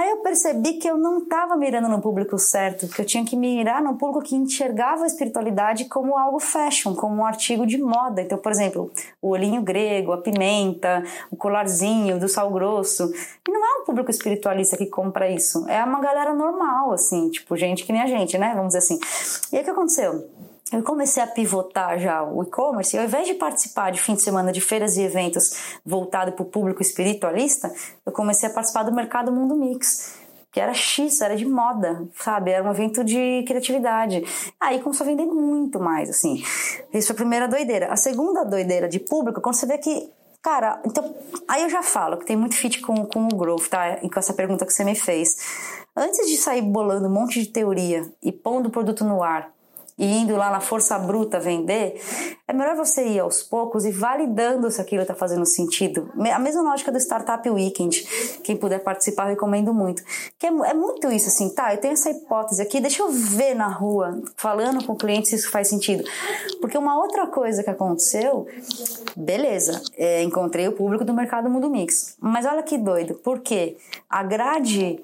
Aí eu percebi que eu não estava mirando no público certo, que eu tinha que mirar no público que enxergava a espiritualidade como algo fashion, como um artigo de moda. Então, por exemplo, o olhinho grego, a pimenta, o colarzinho do sal grosso. E não é um público espiritualista que compra isso. É uma galera normal, assim, tipo, gente que nem a gente, né? Vamos dizer assim. E aí o que aconteceu? Eu comecei a pivotar já o e-commerce, ao invés de participar de fim de semana de feiras e eventos voltado para o público espiritualista, eu comecei a participar do mercado Mundo Mix, que era X, era de moda, sabe? Era um evento de criatividade. Aí começou a vender muito mais, assim. Isso foi a primeira doideira. A segunda doideira de público, quando você vê que Cara, então, aí eu já falo que tem muito fit com, com o growth, tá? E com essa pergunta que você me fez. Antes de sair bolando um monte de teoria e pondo o produto no ar, e indo lá na força bruta vender, é melhor você ir aos poucos e validando se aquilo está fazendo sentido. A mesma lógica do Startup Weekend. Quem puder participar, recomendo muito. Que é, é muito isso, assim, tá? Eu tenho essa hipótese aqui, deixa eu ver na rua, falando com o cliente se isso faz sentido. Porque uma outra coisa que aconteceu, beleza, é, encontrei o público do mercado Mundo Mix. Mas olha que doido, porque a grade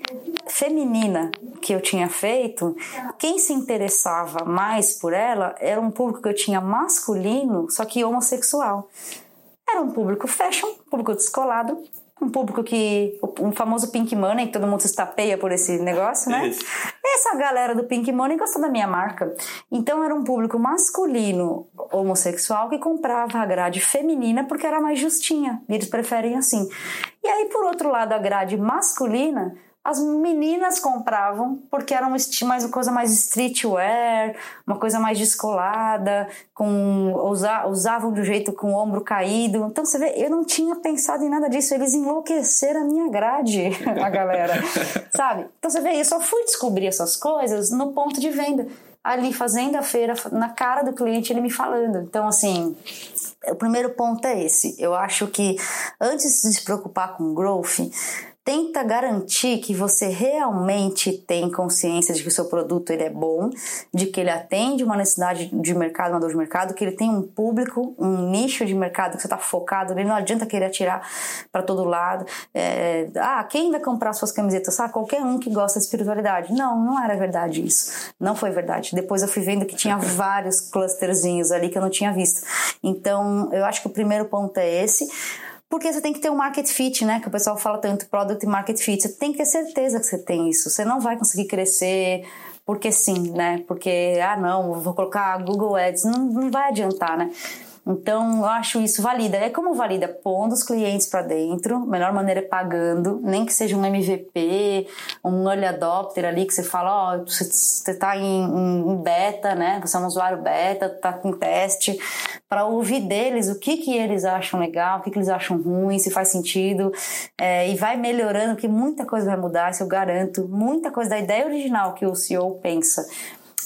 feminina que eu tinha feito, quem se interessava mais por ela era um público que eu tinha masculino, só que homossexual. Era um público fashion, um público descolado, um público que. um famoso Pink Money, que todo mundo se estapeia por esse negócio, né? Isso. Essa galera do Pink Money gostou da minha marca. Então era um público masculino homossexual que comprava a grade feminina porque era mais justinha. E eles preferem assim. E aí, por outro lado, a grade masculina as meninas compravam porque era um estilo mais uma coisa mais streetwear, uma coisa mais descolada, com usa, usavam um jeito com o ombro caído. Então você vê, eu não tinha pensado em nada disso, eles enlouqueceram a minha grade, a galera, sabe? Então você vê, eu só fui descobrir essas coisas no ponto de venda, ali fazendo a feira na cara do cliente, ele me falando. Então assim, o primeiro ponto é esse. Eu acho que antes de se preocupar com growth, tenta garantir que você realmente tem consciência de que o seu produto ele é bom, de que ele atende uma necessidade de mercado, uma dor de mercado, que ele tem um público, um nicho de mercado que você está focado ali, não adianta querer atirar para todo lado. É, ah, quem vai comprar suas camisetas? Ah, qualquer um que gosta de espiritualidade. Não, não era verdade isso. Não foi verdade. Depois eu fui vendo que tinha vários clusterzinhos ali que eu não tinha visto. Então, eu acho que o primeiro ponto é esse. Porque você tem que ter um market fit, né? Que o pessoal fala tanto product e market fit. Você tem que ter certeza que você tem isso. Você não vai conseguir crescer porque sim, né? Porque, ah, não, vou colocar Google Ads. Não, não vai adiantar, né? Então, eu acho isso valida. É como valida? Pondo os clientes para dentro, melhor maneira é pagando, nem que seja um MVP, um early adopter ali, que você fala, ó, oh, você está em, em, beta, né? Você é um usuário beta, está com teste, para ouvir deles o que, que eles acham legal, o que, que eles acham ruim, se faz sentido, é, e vai melhorando, porque muita coisa vai mudar, isso eu garanto, muita coisa da ideia original que o CEO pensa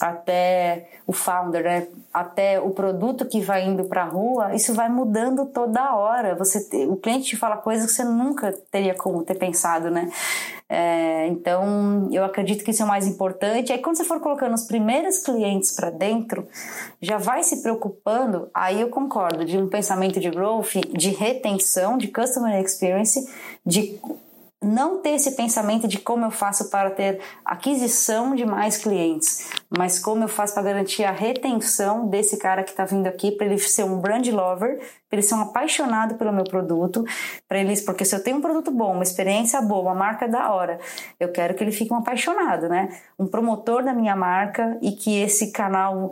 até o founder, né? até o produto que vai indo para a rua, isso vai mudando toda hora. Você, o cliente te fala coisas que você nunca teria como ter pensado, né? É, então, eu acredito que isso é o mais importante. Aí, quando você for colocando os primeiros clientes para dentro, já vai se preocupando. Aí eu concordo de um pensamento de growth, de retenção, de customer experience, de não ter esse pensamento de como eu faço para ter aquisição de mais clientes, mas como eu faço para garantir a retenção desse cara que está vindo aqui, para ele ser um brand lover, para ele ser um apaixonado pelo meu produto, para eles, porque se eu tenho um produto bom, uma experiência boa, uma marca da hora, eu quero que ele fique um apaixonado, né? Um promotor da minha marca e que esse canal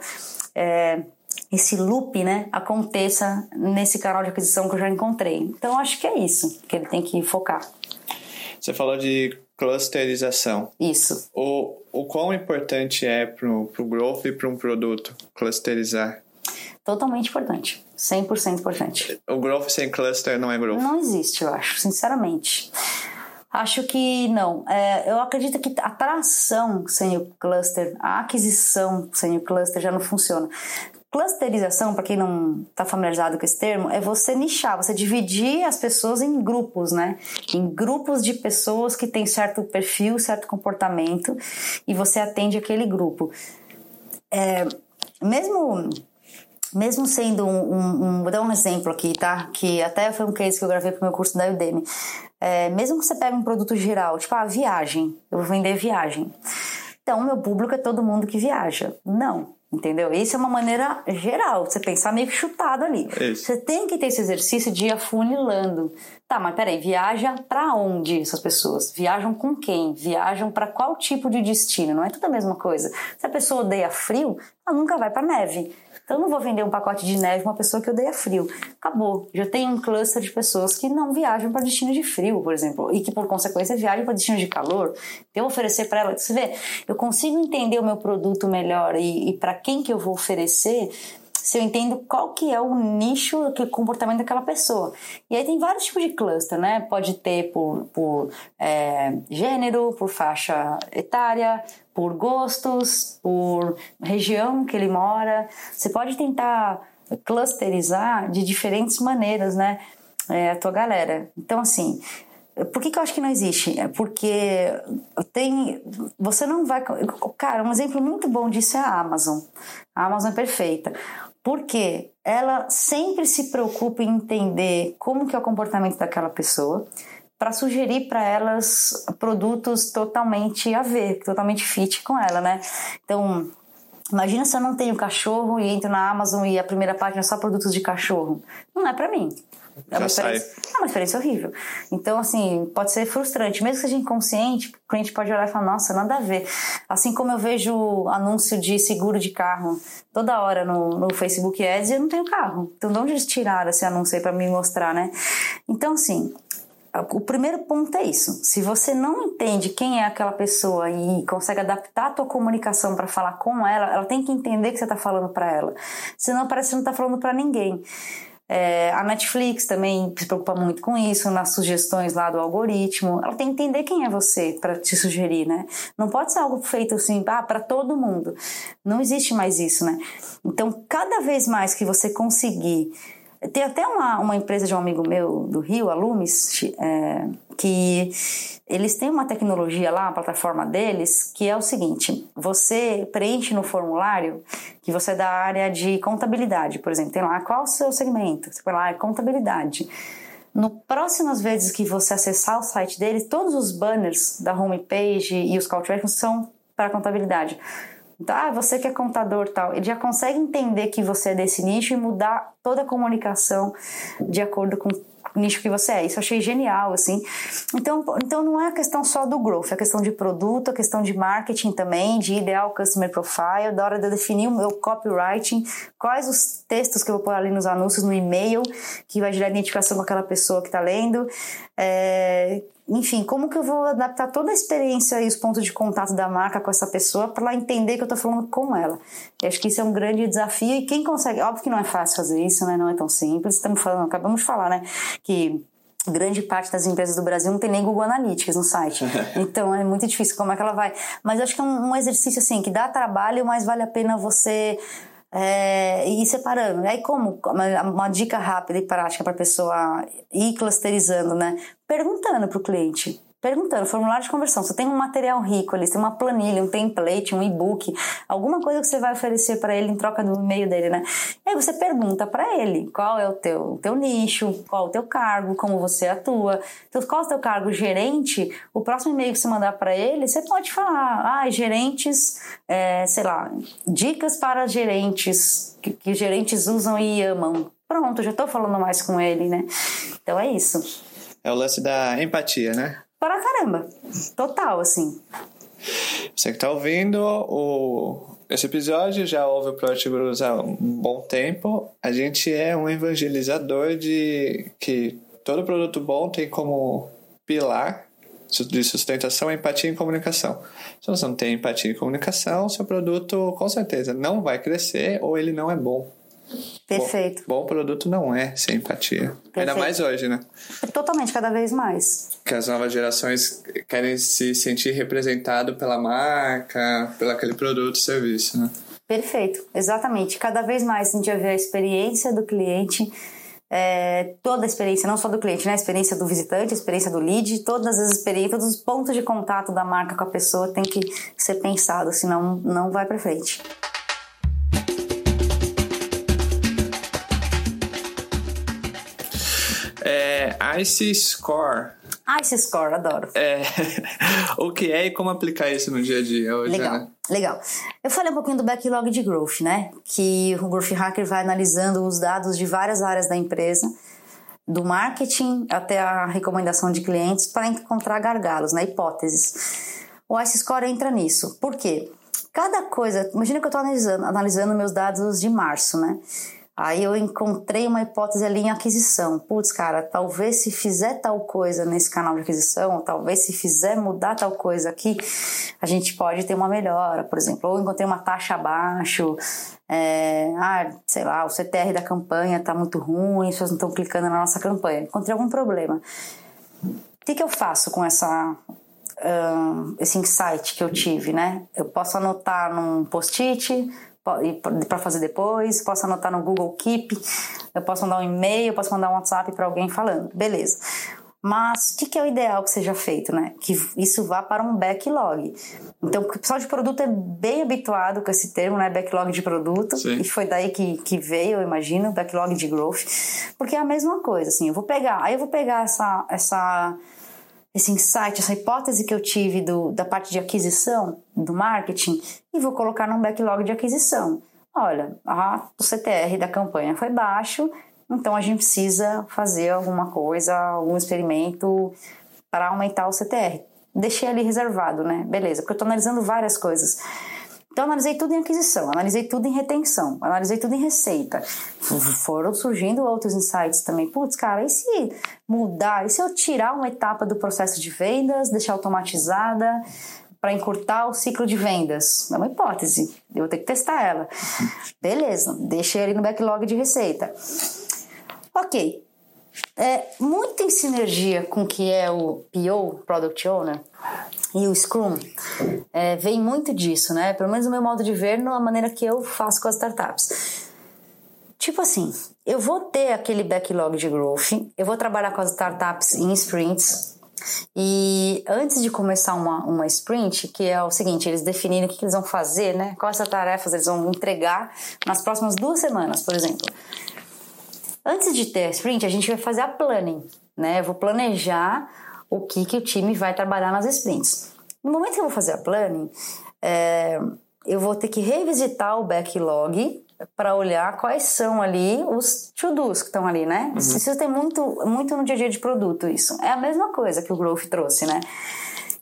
é, esse loop, né, aconteça nesse canal de aquisição que eu já encontrei. Então acho que é isso que ele tem que focar. Você falou de clusterização. Isso. O, o quão importante é para o growth e para um produto clusterizar? Totalmente importante. 100% importante. O growth sem cluster não é growth? Não existe, eu acho, sinceramente. Acho que não. É, eu acredito que a tração sem o cluster, a aquisição sem o cluster já não funciona. Clusterização, para quem não está familiarizado com esse termo, é você nichar, você dividir as pessoas em grupos, né? Em grupos de pessoas que têm certo perfil, certo comportamento, e você atende aquele grupo. É, mesmo mesmo sendo um, um, um, vou dar um exemplo aqui, tá? Que até foi um case que eu gravei pro meu curso da Udemy. É, mesmo que você pegue um produto geral, tipo a ah, viagem, eu vou vender viagem. Então, meu público é todo mundo que viaja. Não, Entendeu? Isso é uma maneira geral, você pensar meio que chutado ali. Você tem que ter esse exercício de ir afunilando. Tá, mas peraí, viaja para onde essas pessoas? Viajam com quem? Viajam para qual tipo de destino? Não é tudo a mesma coisa. Se a pessoa odeia frio, ela nunca vai para neve. Então eu não vou vender um pacote de neve para uma pessoa que odeia frio. Acabou. Já tem um cluster de pessoas que não viajam para destino de frio, por exemplo, e que por consequência viajam para destino de calor. Então eu oferecer para ela, você vê, eu consigo entender o meu produto melhor e, e para quem que eu vou oferecer se eu entendo qual que é o nicho, o comportamento daquela pessoa. E aí tem vários tipos de cluster, né? Pode ter por, por é, gênero, por faixa etária, por gostos, por região que ele mora. Você pode tentar clusterizar de diferentes maneiras, né? É, a tua galera. Então, assim, por que, que, eu acho que não existe? É porque tem. Você não vai. Cara, um exemplo muito bom disso é a Amazon. A Amazon é perfeita. Porque ela sempre se preocupa em entender como que é o comportamento daquela pessoa para sugerir para elas produtos totalmente a ver, totalmente fit com ela, né? Então, imagina se eu não tenho cachorro e entro na Amazon e a primeira página é só produtos de cachorro. Não é para mim. É uma, é uma experiência horrível. Então, assim, pode ser frustrante. Mesmo que seja inconsciente, o cliente pode olhar e falar, nossa, nada a ver. Assim como eu vejo anúncio de seguro de carro toda hora no, no Facebook Ads e eu não tenho carro. Então, de onde eles tiraram esse anúncio aí para me mostrar, né? Então, assim, o primeiro ponto é isso. Se você não entende quem é aquela pessoa e consegue adaptar a tua comunicação para falar com ela, ela tem que entender que você está falando para ela. Senão parece que você não está falando para ninguém. É, a Netflix também se preocupa muito com isso, nas sugestões lá do algoritmo. Ela tem que entender quem é você para te sugerir, né? Não pode ser algo feito assim, ah, para todo mundo. Não existe mais isso, né? Então, cada vez mais que você conseguir Tem até uma, uma empresa de um amigo meu do Rio, a Lumis, é, que eles têm uma tecnologia lá, a plataforma deles, que é o seguinte: você preenche no formulário que você é da área de contabilidade, por exemplo, tem lá qual o seu segmento, você põe lá é contabilidade. No próximas vezes que você acessar o site deles, todos os banners da homepage e os call to são para contabilidade. Então, ah, você que é contador tal, ele já consegue entender que você é desse nicho e mudar toda a comunicação de acordo com o nicho que você é. Isso eu achei genial, assim. Então, então não é a questão só do growth, é a questão de produto, a questão de marketing também, de ideal customer profile, da hora de eu definir o meu copywriting, quais os textos que eu vou pôr ali nos anúncios, no e-mail, que vai gerar identificação com aquela pessoa que está lendo, é, enfim, como que eu vou adaptar toda a experiência e os pontos de contato da marca com essa pessoa para ela entender que eu estou falando com ela. E acho que isso é um grande desafio e quem consegue, óbvio que não é fácil fazer isso, né? Não é tão simples. Estamos falando, acabamos de falar, né? Que grande parte das empresas do Brasil não tem nem Google Analytics no site. Então é muito difícil como é que ela vai. Mas acho que é um, um exercício assim que dá trabalho, mas vale a pena você é, ir separando. Aí como? Uma, uma dica rápida e prática para a pessoa ir clusterizando, né? Perguntando para o cliente perguntando, formulário de conversão, você tem um material rico ali, você tem uma planilha, um template, um e-book, alguma coisa que você vai oferecer para ele em troca do e-mail dele, né? E aí você pergunta para ele qual é o teu, teu nicho, qual é o teu cargo, como você atua. Então, qual é o teu cargo gerente? O próximo e-mail que você mandar para ele, você pode falar, ah, gerentes, é, sei lá, dicas para gerentes que, que gerentes usam e amam. Pronto, já estou falando mais com ele, né? Então é isso. É o lance da empatia, né? para caramba. Total, assim. Você que está ouvindo o, esse episódio, já ouve o Project Gurus há um bom tempo. A gente é um evangelizador de que todo produto bom tem como pilar de sustentação empatia e comunicação. Se você não tem empatia e comunicação, seu produto com certeza não vai crescer ou ele não é bom. Perfeito. Bom, bom produto não é sem empatia. Perfeito. Ainda mais hoje, né? Totalmente, cada vez mais. Que as novas gerações querem se sentir representado pela marca, pelo aquele produto serviço, né? Perfeito, exatamente. Cada vez mais a gente vai ver a experiência do cliente, é, toda a experiência, não só do cliente, né? A experiência do visitante, a experiência do lead, todas as experiências, todos os pontos de contato da marca com a pessoa tem que ser pensado, senão não vai para frente. É, Ice Score. Ice Score, adoro. É, o que é e como aplicar isso no dia a dia hoje, Legal, né? legal. Eu falei um pouquinho do backlog de growth, né? Que o Growth Hacker vai analisando os dados de várias áreas da empresa, do marketing até a recomendação de clientes, para encontrar gargalos, né? Hipóteses. O Ice Score entra nisso. Por quê? Cada coisa, imagina que eu estou analisando, analisando meus dados de março, né? Aí eu encontrei uma hipótese ali em aquisição. Putz, cara, talvez se fizer tal coisa nesse canal de aquisição, talvez se fizer mudar tal coisa aqui, a gente pode ter uma melhora, por exemplo. Ou encontrei uma taxa abaixo, é, ah, sei lá, o CTR da campanha tá muito ruim, as pessoas não estão clicando na nossa campanha. Encontrei algum problema. O que, que eu faço com essa Uh, esse insight que eu tive, né? Eu posso anotar num post-it, para fazer depois, posso anotar no Google Keep, eu posso mandar um e-mail, eu posso mandar um WhatsApp para alguém falando, beleza. Mas o que, que, é o ideal que seja feito, né? Que isso vá para um backlog. Então, o pessoal de produto é bem habituado com esse termo, né? Backlog de produto. Sim. E foi daí que, que veio, eu imagino, backlog de growth. Porque é a mesma coisa, assim. Eu vou pegar, aí eu vou pegar essa, essa esse insight, essa hipótese que eu tive do, da parte de aquisição, do marketing, e vou colocar num backlog de aquisição. Olha, a, o CTR da campanha foi baixo, então a gente precisa fazer alguma coisa, algum experimento para aumentar o CTR. Deixei ali reservado, né? Beleza, porque eu estou analisando várias coisas. Então, analisei tudo em aquisição, analisei tudo em retenção, analisei tudo em receita. Foram surgindo outros insights também. Putz, cara, e se mudar? E se eu tirar uma etapa do processo de vendas, deixar automatizada para encurtar o ciclo de vendas? É uma hipótese, eu vou ter que testar ela. Beleza, deixei ali no backlog de receita. Ok, é, muito em sinergia com o que é o PO, Product Owner, e o Scrum, é, vem muito disso, né? Pelo menos o meu modo de ver, na maneira que eu faço com as startups. Tipo assim, eu vou ter aquele backlog de growth, eu vou trabalhar com as startups em sprints, e antes de começar uma, uma sprint, que é o seguinte, eles definirem o que, eles vão fazer, né? Quais tarefas eles vão entregar nas próximas duas semanas, por exemplo. Antes de ter a sprint, a gente vai fazer a planning, né? Eu vou planejar o que, que o time vai trabalhar nas sprints. No momento que eu vou fazer a planning, é, eu vou ter que revisitar o backlog para olhar quais são ali os to-dos que estão ali, né? Uhum. Isso tem muito, muito no dia a dia de produto, isso. É a mesma coisa que o Growth trouxe, né?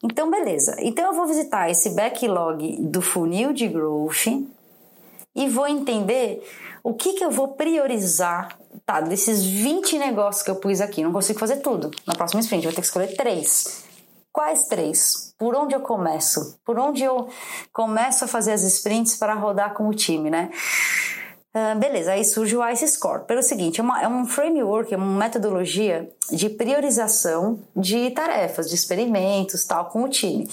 Então, beleza. Então, eu vou visitar esse backlog do funil de Growth e vou entender o que, que eu vou priorizar tá, desses 20 negócios que eu pus aqui. Não consigo fazer tudo. Na próxima sprint, eu vou ter que escolher três. Quais três? Por onde eu começo? Por onde eu começo a fazer as sprints para rodar com o time, né? Uh, beleza, aí surge o ICE Score. Pelo seguinte, é, uma, é um framework, é uma metodologia de priorização de tarefas, de experimentos, tal, com o time.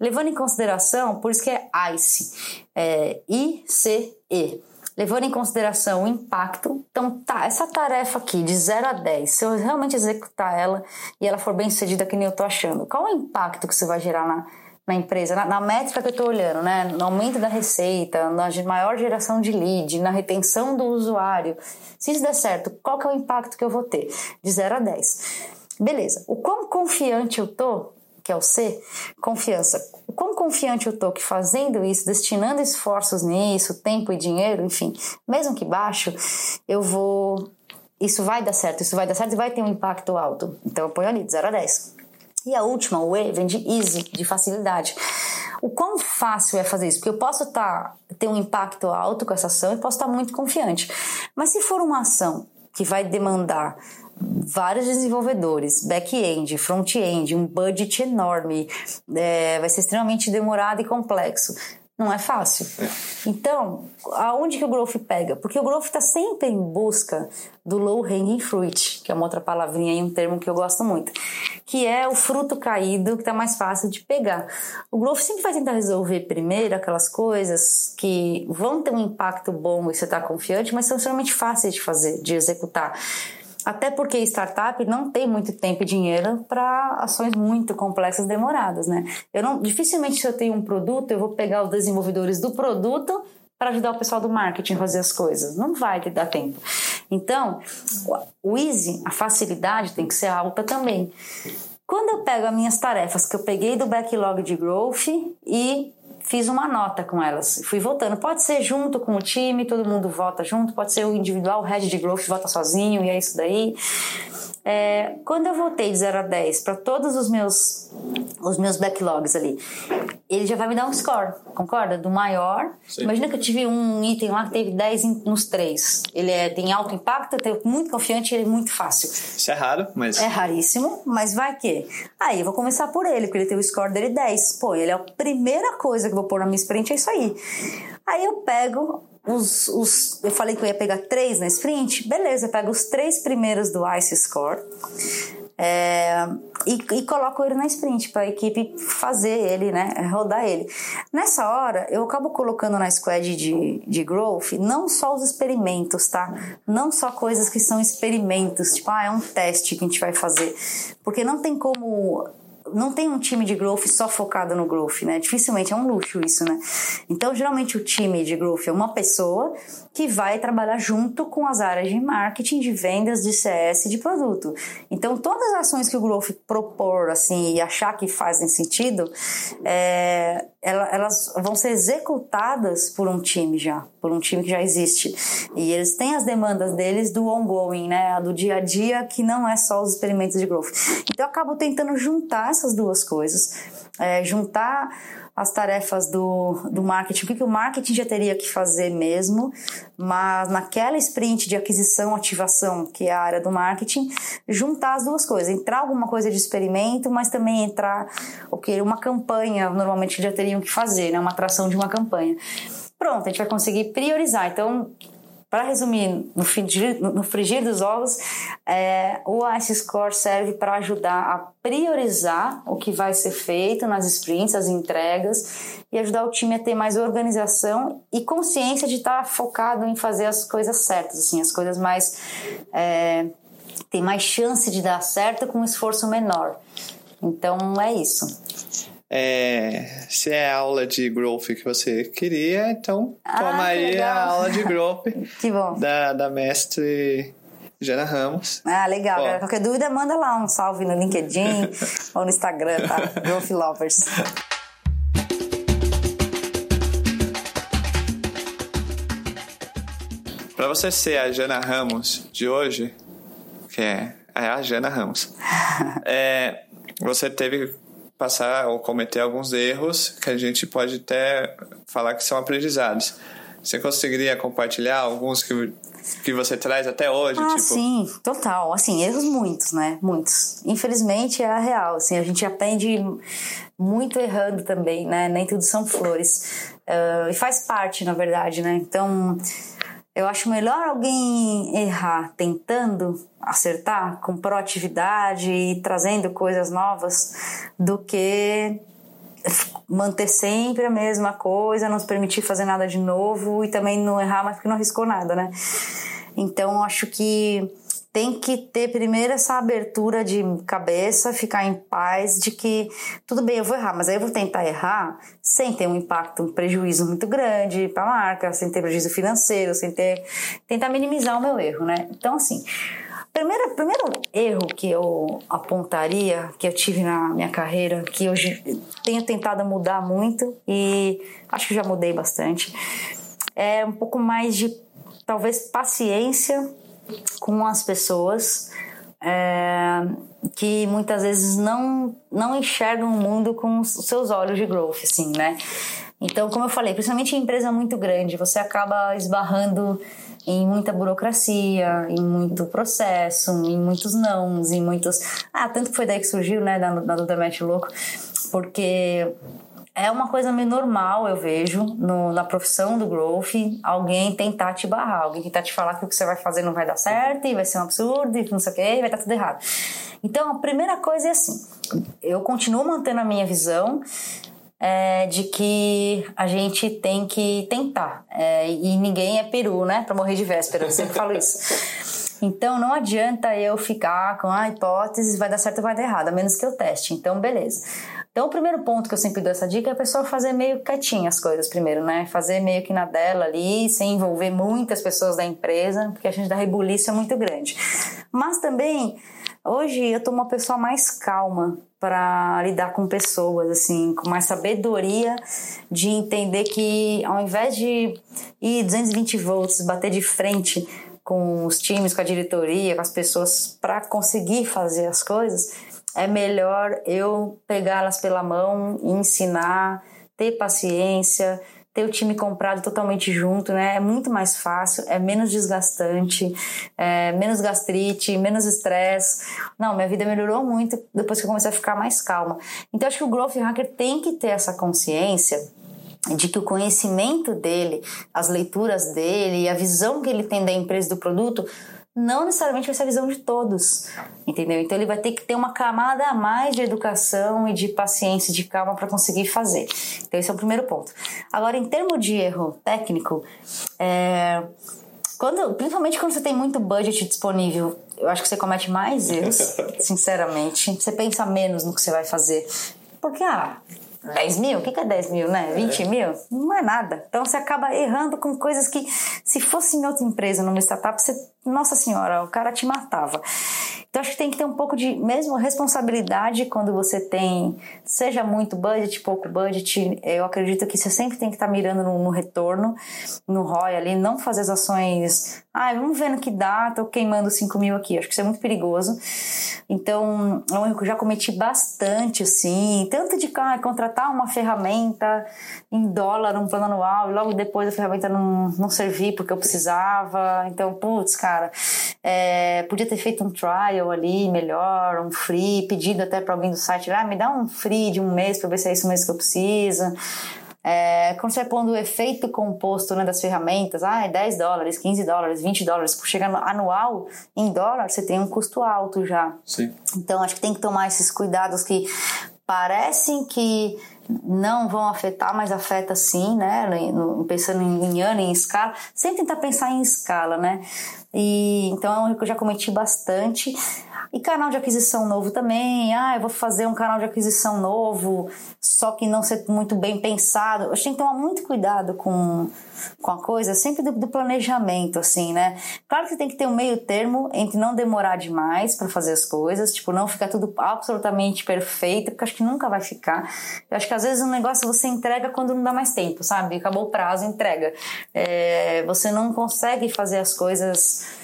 Levando em consideração, por isso que é ICE, é I-C-E levando em consideração o impacto. Então, tá, essa tarefa aqui de 0 a 10, se eu realmente executar ela e ela for bem sucedida, que nem eu tô achando, qual é o impacto que isso vai gerar na, na empresa, na, na, métrica que eu estou olhando, né? No aumento da receita, na maior geração de lead, na retenção do usuário. Se isso der certo, qual que é o impacto que eu vou ter? De 0 a 10. Beleza. O quão confiante eu tô que é o C, confiança. O quão confiante eu tô que fazendo isso, destinando esforços nisso, tempo e dinheiro, enfim, mesmo que baixo, eu vou. Isso vai dar certo, isso vai dar certo e vai ter um impacto alto. Então eu ponho ali de 0 a 10. E a última, o E, vem de easy, de facilidade. O quão fácil é fazer isso? Porque eu posso tá, ter um impacto alto com essa ação e posso estar tá muito confiante. Mas se for uma ação que vai demandar vários desenvolvedores, back-end, front-end, um budget enorme, é, vai ser extremamente demorado e complexo. Não é fácil. É. Então, aonde que o growth pega? Porque o growth está sempre em busca do low hanging fruit, que é uma outra palavrinha e um termo que eu gosto muito, que é o fruto caído que está mais fácil de pegar. O growth sempre vai tentar resolver primeiro aquelas coisas que vão ter um impacto bom e você está confiante, mas são extremamente fáceis de fazer, de executar. Até porque startup não tem muito tempo e dinheiro para ações muito complexas, demoradas, né? Eu não, dificilmente se eu tenho um produto, eu vou pegar os desenvolvedores do produto para ajudar o pessoal do marketing a fazer as coisas. Não vai dar tempo. Então, o easy, a facilidade tem que ser alta também. Quando eu pego as minhas tarefas que eu peguei do backlog de growth e fiz uma nota com elas. Fui votando. Pode ser junto com o time, todo mundo vota junto, pode ser o individual, o head de growth vota sozinho, e é isso daí. É, quando eu voltei de 0 a 10 para todos os meus os meus backlogs ali, ele já vai me dar um score, concorda? Do maior. Sim. Imagina que eu tive um item lá que teve 10 nos três. Ele é, tem alto impacto, eu tenho muito confiante e ele é muito fácil. Isso é raro, mas. É raríssimo, mas vai que. Aí eu vou começar por ele, porque ele tem o score dele 10. Pô, ele é a primeira coisa que eu vou pôr na minha sprint, é isso aí. Aí eu pego os, os, eu falei que eu ia pegar três na sprint, beleza, eu pego os três primeiros do Ice Score é, e, e coloco ele na sprint para a equipe fazer ele, né, rodar ele. Nessa hora, eu acabo colocando na squad de, de growth não só os experimentos, tá? Não só coisas que são experimentos, tipo, ah, é um teste que a gente vai fazer, porque não tem como não tem um time de growth só focado no growth, né? Dificilmente é um luxo isso, né? Então, geralmente o time de growth é uma pessoa que vai trabalhar junto com as áreas de marketing, de vendas, de CS, de produto. Então, todas as ações que o growth propor, assim, e achar que fazem sentido, é, elas vão ser executadas por um time já, por um time que já existe. E eles têm as demandas deles do ongoing, né? Do dia a dia, que não é só os experimentos de growth. Então, eu acabo tentando juntar essas duas coisas, é, juntar as tarefas do, do marketing, o que, que o marketing já teria que fazer mesmo, mas naquela sprint de aquisição, ativação, que é a área do marketing, juntar as duas coisas, entrar alguma coisa de experimento, mas também entrar o que uma campanha, normalmente já teriam que fazer, né, uma atração de uma campanha. Pronto, a gente vai conseguir priorizar. Então, para resumir, no frigir, no frigir dos ovos, é, o Ice Score serve para ajudar a priorizar o que vai ser feito nas sprints, as entregas, e ajudar o time a ter mais organização e consciência de estar tá focado em fazer as coisas certas, assim, as coisas mais. É, mais chance de dar certo com um esforço menor. Então é isso. É, se é a aula de growth que você queria, então Ah, toma aí a aula de growth da, da mestre Jana Ramos. Ah, legal. Ó. galera. Qualquer dúvida, manda lá um salve no LinkedIn ou no Instagram, tá? Growth Lovers. Para você ser a Jana Ramos de hoje, que é, é a Jana Ramos, é, você teve passar ou cometer alguns erros que a gente pode até falar que são aprendizados. Você conseguiria compartilhar alguns que, que você traz até hoje? Ah, tipo, sim, total. Assim, erros muitos, né? Muitos. Infelizmente é a real. Assim, a gente aprende muito errando também, né? Nem tudo são flores. Ah, e faz parte, na verdade, né? Então, eu acho melhor alguém errar tentando acertar com proatividade e trazendo coisas novas do que manter sempre a mesma coisa, não se permitir fazer nada de novo e também não errar, mas porque não arriscou nada, né? Então, acho que tem que ter primeiro essa abertura de cabeça, ficar em paz de que tudo bem, eu vou errar, mas aí eu vou tentar errar sem ter um impacto, um prejuízo muito grande para a marca, sem ter prejuízo financeiro, sem ter tentar minimizar o meu erro, né? Então assim, primeiro primeiro erro que eu apontaria que eu tive na minha carreira, que hoje tenho tentado mudar muito e acho que já mudei bastante, é um pouco mais de talvez paciência com as pessoas é, que muitas vezes não, não enxergam o mundo com os seus olhos de growth, assim, né? Então, como eu falei, principalmente em empresa muito grande, você acaba esbarrando em muita burocracia, em muito processo, em muitos nãos, em muitos... Ah, tanto que foi daí que surgiu, né, da, da Louco, porque é uma coisa meio normal, eu vejo, no, na profissão do growth, alguém tentar te barrar, alguém tentar te falar que o que você vai fazer não vai dar certo e vai ser um absurdo e não sei o que, vai dar tudo errado. Então, a primeira coisa é assim, eu continuo mantendo a minha visão é, de que a gente tem que tentar, é, e ninguém é peru, né, pra morrer de véspera, eu sempre falo isso. Então não adianta eu ficar com a hipótese, vai dar certo ou vai dar errado, a menos que eu teste. Então, beleza. Então, o primeiro ponto que eu sempre dou essa dica é a pessoa fazer meio quietinha as coisas primeiro, né? Fazer meio que na dela ali, sem envolver muitas pessoas da empresa, porque a gente dá rebuliço é muito grande. Mas também, hoje eu tô uma pessoa mais calma para lidar com pessoas, assim, com mais sabedoria de entender que ao invés de ir 220 volts, bater de frente com os times, com a diretoria, com as pessoas para conseguir fazer as coisas, é melhor eu pegá-las pela mão, ensinar, ter paciência, ter o time comprado totalmente junto, né? É muito mais fácil, é menos desgastante, é menos gastrite, menos estresse. Não, minha vida melhorou muito depois que eu comecei a ficar mais calma. Então, acho que o Growth Hacker tem que ter essa consciência de que o conhecimento dele, as leituras dele, a visão que ele tem da empresa do produto não necessariamente vai ser a visão de todos, entendeu? Então ele vai ter que ter uma camada a mais de educação e de paciência, de calma para conseguir fazer. Então esse é o primeiro ponto. Agora, em termos de erro técnico, é, quando, principalmente quando você tem muito budget disponível, eu acho que você comete mais erros, sinceramente. Você pensa menos no que você vai fazer. Porque, ah, 10 mil? O que que é 10 mil, né? 20 mil? Não é nada. Então você acaba errando com coisas que, se fosse em outra empresa, numa startup, você, nossa senhora, o cara te matava. Então acho que tem que ter um pouco de mesmo responsabilidade quando você tem, seja muito budget, pouco budget. Eu acredito que você sempre tem que estar mirando no, no retorno, no ROI ali, não fazer as ações. Ah, vamos ver no que dá, tô queimando 5 mil aqui. Acho que isso é muito perigoso. Então, é um erro que eu já cometi bastante, assim, tanto de ah, contratar uma ferramenta em dólar, um plano anual, e logo depois a ferramenta não, não servir porque eu precisava. Então, putz, cara, é, podia ter feito um trial ali melhor, um free, pedido até para alguém do site, ah, me dá um free de um mês para ver se é isso mesmo que eu preciso. É, quando você vai pondo o efeito composto né, das ferramentas, ah, é 10 dólares, 15 dólares, 20 dólares, por chegar anual em dólar, você tem um custo alto já. Sim. Então, acho que tem que tomar esses cuidados que parecem que não vão afetar, mas afeta sim, né? Pensando em ano, em escala, sempre tentar pensar em escala, né? E então é eu já cometi bastante. E canal de aquisição novo também. Ah, eu vou fazer um canal de aquisição novo, só que não ser muito bem pensado. Eu tenho que tomar muito cuidado com, com a coisa, sempre do, do planejamento, assim, né? Claro que você tem que ter um meio termo entre não demorar demais para fazer as coisas, tipo, não ficar tudo absolutamente perfeito, porque acho que nunca vai ficar. Eu acho que às vezes um negócio você entrega quando não dá mais tempo, sabe? Acabou o prazo, entrega. É, você não consegue fazer as coisas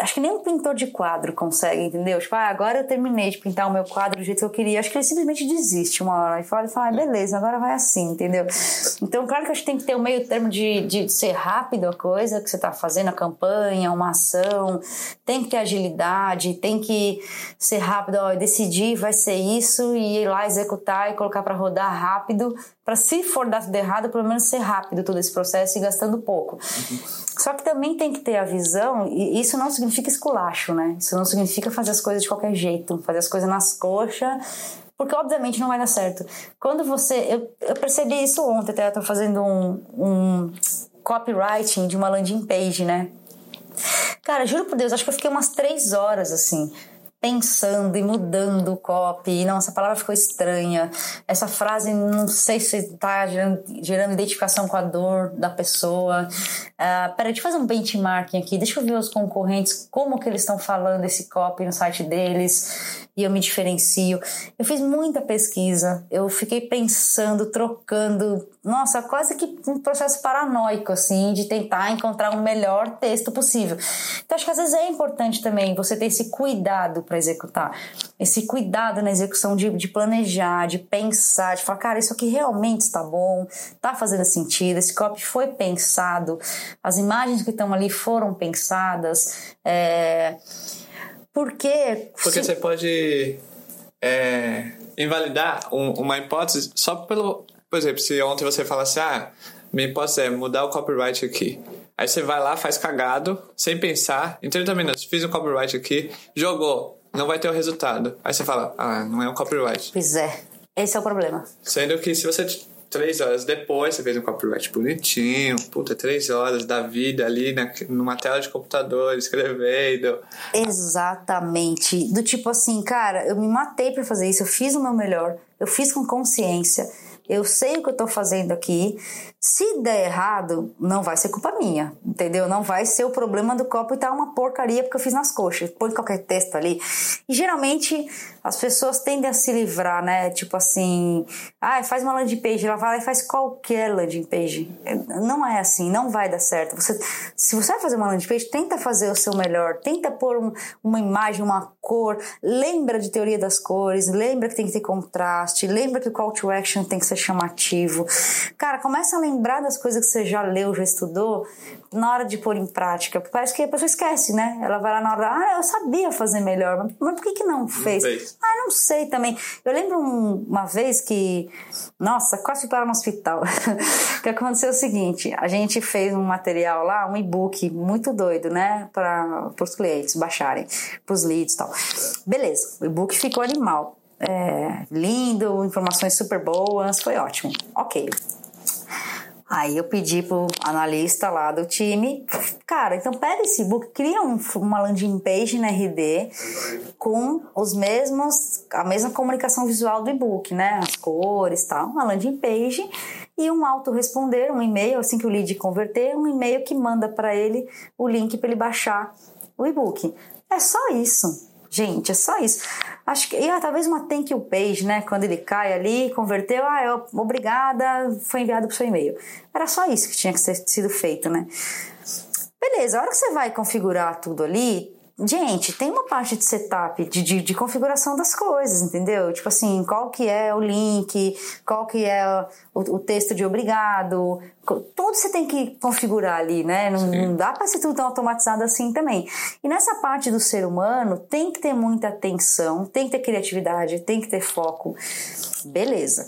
Acho que nem um pintor de quadro consegue, entendeu? Tipo, ah, agora eu terminei de pintar o meu quadro do jeito que eu queria. Acho que ele simplesmente desiste uma hora e fala, fala ah, beleza, agora vai assim, entendeu? Então, claro que acho que tem que ter o um meio termo de, de ser rápido a coisa que você está fazendo, a campanha, uma ação. Tem que ter agilidade, tem que ser rápido. Ó, decidir, vai ser isso, e ir lá executar e colocar para rodar rápido para se for dar tudo errado, pelo menos ser rápido todo esse processo e gastando pouco. Uhum. Só que também tem que ter a visão, e isso não significa esculacho, né? Isso não significa fazer as coisas de qualquer jeito, fazer as coisas nas coxas, porque obviamente não vai dar certo. Quando você. Eu, eu percebi isso ontem, até eu tô fazendo um, um copywriting de uma landing page, né? Cara, juro por Deus, acho que eu fiquei umas três horas assim pensando e mudando o copy. Não, essa palavra ficou estranha. Essa frase, não sei se está gerando, identificação com a dor da pessoa. Uh, peraí, deixa eu fazer um benchmarking aqui. Deixa eu ver os concorrentes, como que eles estão falando esse copy no site deles e eu me diferencio. Eu fiz muita pesquisa, eu fiquei pensando, trocando, nossa, quase que um processo paranoico, assim, de tentar encontrar o melhor texto possível. Então, acho que às vezes é importante também você ter esse cuidado para executar, esse cuidado na execução de, de planejar, de pensar, de falar, cara, isso aqui realmente está bom, está fazendo sentido, esse copy foi pensado, as imagens que estão ali foram pensadas, é porque. Porque você pode é, invalidar um, uma hipótese só pelo. Por exemplo, se ontem você falasse, ah, minha hipótese é mudar o copyright aqui. Aí você vai lá, faz cagado, sem pensar, em 30 minutos, fiz um copyright aqui, jogou, não vai ter o resultado. Aí você fala, ah, não é um copyright. Pois é, esse é o problema. Sendo que se você três horas depois, você fez um copyright bonitinho, puta, três horas da vida ali na, numa tela de computador, escrevendo. Exatamente. Do tipo assim, cara, eu me matei para fazer isso, eu fiz o meu melhor, eu fiz com consciência, eu sei o que eu tô fazendo aqui. Se der errado, não vai ser culpa minha, entendeu? Não vai ser o problema do copo e tá uma porcaria porque eu fiz nas coxas. Põe qualquer texto ali. E geralmente as pessoas tendem a se livrar, né? Tipo assim, ah, faz uma landing page, ela vai lá e faz qualquer landing page. Não é assim, não vai dar certo. Você, se você vai fazer uma landing page, tenta fazer o seu melhor, tenta pôr um, uma imagem, uma cor, lembra de teoria das cores, lembra que tem que ter contraste, lembra que o call to action tem que ser chamativo. Cara, começa a lembrar das coisas que você já leu, já estudou, na hora de pôr em prática. Parece que a pessoa esquece, né? Ela vai lá na hora, ah, eu sabia fazer melhor, mas, mas por que, que não fez? não fez? Ah, não sei também. Eu lembro um, uma vez que, nossa, quase fui para no hospital. que aconteceu o seguinte: a gente fez um material lá, um e-book muito doido, né? Para os clientes baixarem, para os leads e tal. Beleza, o e-book ficou animal é, lindo, informações super boas, foi ótimo. Ok. Aí eu pedi pro analista lá do time, cara, então pega esse book, cria um, uma landing page na RD com os mesmos, a mesma comunicação visual do e-book, né? As cores tal, uma landing page e um autoresponder, um e-mail, assim que o lead converter, um e-mail que manda para ele o link para ele baixar o e-book. É só isso. Gente, é só isso. Acho que, ah, talvez uma thank you page, né? Quando ele cai ali, converteu, ah, eu, obrigada, foi enviado pro seu e-mail. Era só isso que tinha que ter sido feito, né? Beleza, a hora que você vai configurar tudo ali, Gente, tem uma parte de setup, de, de, de, configuração das coisas, entendeu? Tipo assim, qual que é o link, qual que é o, o texto de obrigado, tudo você tem que configurar ali, né? Não, não dá para ser tudo tão automatizado assim também. E nessa parte do ser humano, tem que ter muita atenção, tem que ter criatividade, tem que ter foco. Beleza.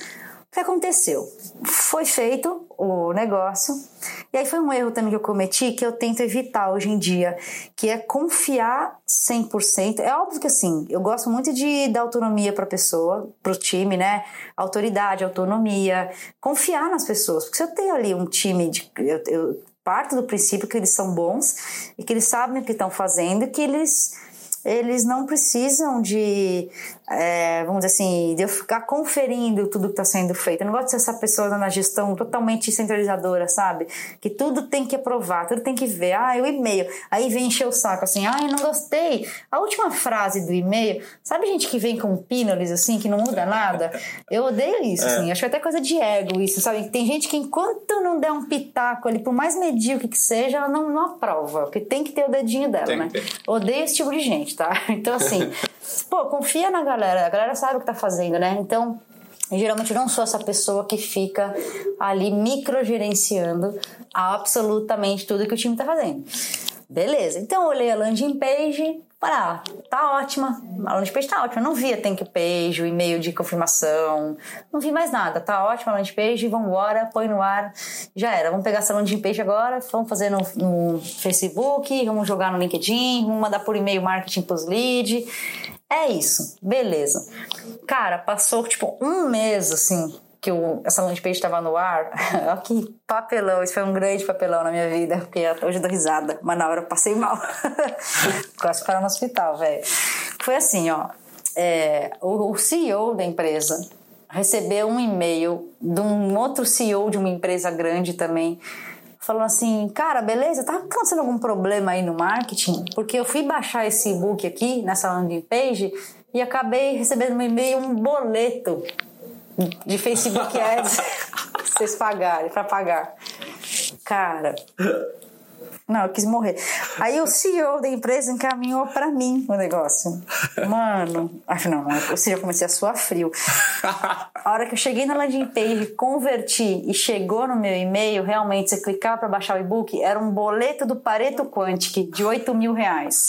que aconteceu? Foi feito o negócio, e aí foi um erro também que eu cometi que eu tento evitar hoje em dia, que é confiar 100%. É óbvio que assim, eu gosto muito de dar autonomia para a pessoa, para o time, né? Autoridade, autonomia, confiar nas pessoas, porque se eu tenho ali um time de. Eu, eu parto do princípio que eles são bons e que eles sabem o que estão fazendo, que eles eles não precisam de, é, vamos dizer assim, de eu ficar conferindo tudo que está sendo feito. Eu não gosto de ser essa pessoa na gestão totalmente centralizadora, sabe? Que tudo tem que aprovar, tudo tem que ver. Ah, o e-mail. Aí vem encher o saco assim, ah, eu não gostei. A última frase do e-mail, sabe gente que vem com pínolis assim, que não muda nada? Eu odeio isso, é. assim. Acho até coisa de ego isso, sabe? Tem gente que enquanto não der um pitaco ali, por mais medíocre que seja, ela não, não aprova. Porque tem que ter o dedinho dela, tem né? Odeio esse tipo de gente, tá? Então, assim, pô, confia na galera. A galera sabe o que tá fazendo, né? Então, geralmente não sou essa pessoa que fica ali microgerenciando absolutamente tudo que o time tá fazendo. Beleza, então eu olhei a landing page, para, tá ótima, a landing page tá ótima, eu não via thank page, o e-mail de confirmação, não vi mais nada, tá ótima a landing page, vamos embora, põe no ar, já era, vamos pegar essa landing page agora, vamos fazer no, no Facebook, vamos jogar no LinkedIn, vamos mandar por e-mail marketing pros lead, é isso, beleza. Cara, passou tipo um mês assim, que o, essa landing page estava no ar, olha que papelão, isso foi um grande papelão na minha vida, porque hoje eu dou risada, mas na hora eu passei mal. Quase parar no hospital, velho. Foi assim, ó, é, o, o CEO da empresa recebeu um e-mail de um outro CEO de uma empresa grande também, falando assim, cara, beleza, tá acontecendo algum problema aí no marketing? Porque eu fui baixar esse e-book aqui, nessa landing page, e acabei recebendo no e-mail um boleto de Facebook Ads vocês pagarem, para pagar. Cara, não, eu quis morrer. Aí o CEO da empresa encaminhou para mim o negócio. Mano, afinal, não, ou seja, eu comecei a suar frio. A hora que eu cheguei na landing page, converti e chegou no meu e-mail, realmente, você clicava para baixar o e-book, era um boleto do Pareto Quantic de 8 mil reais.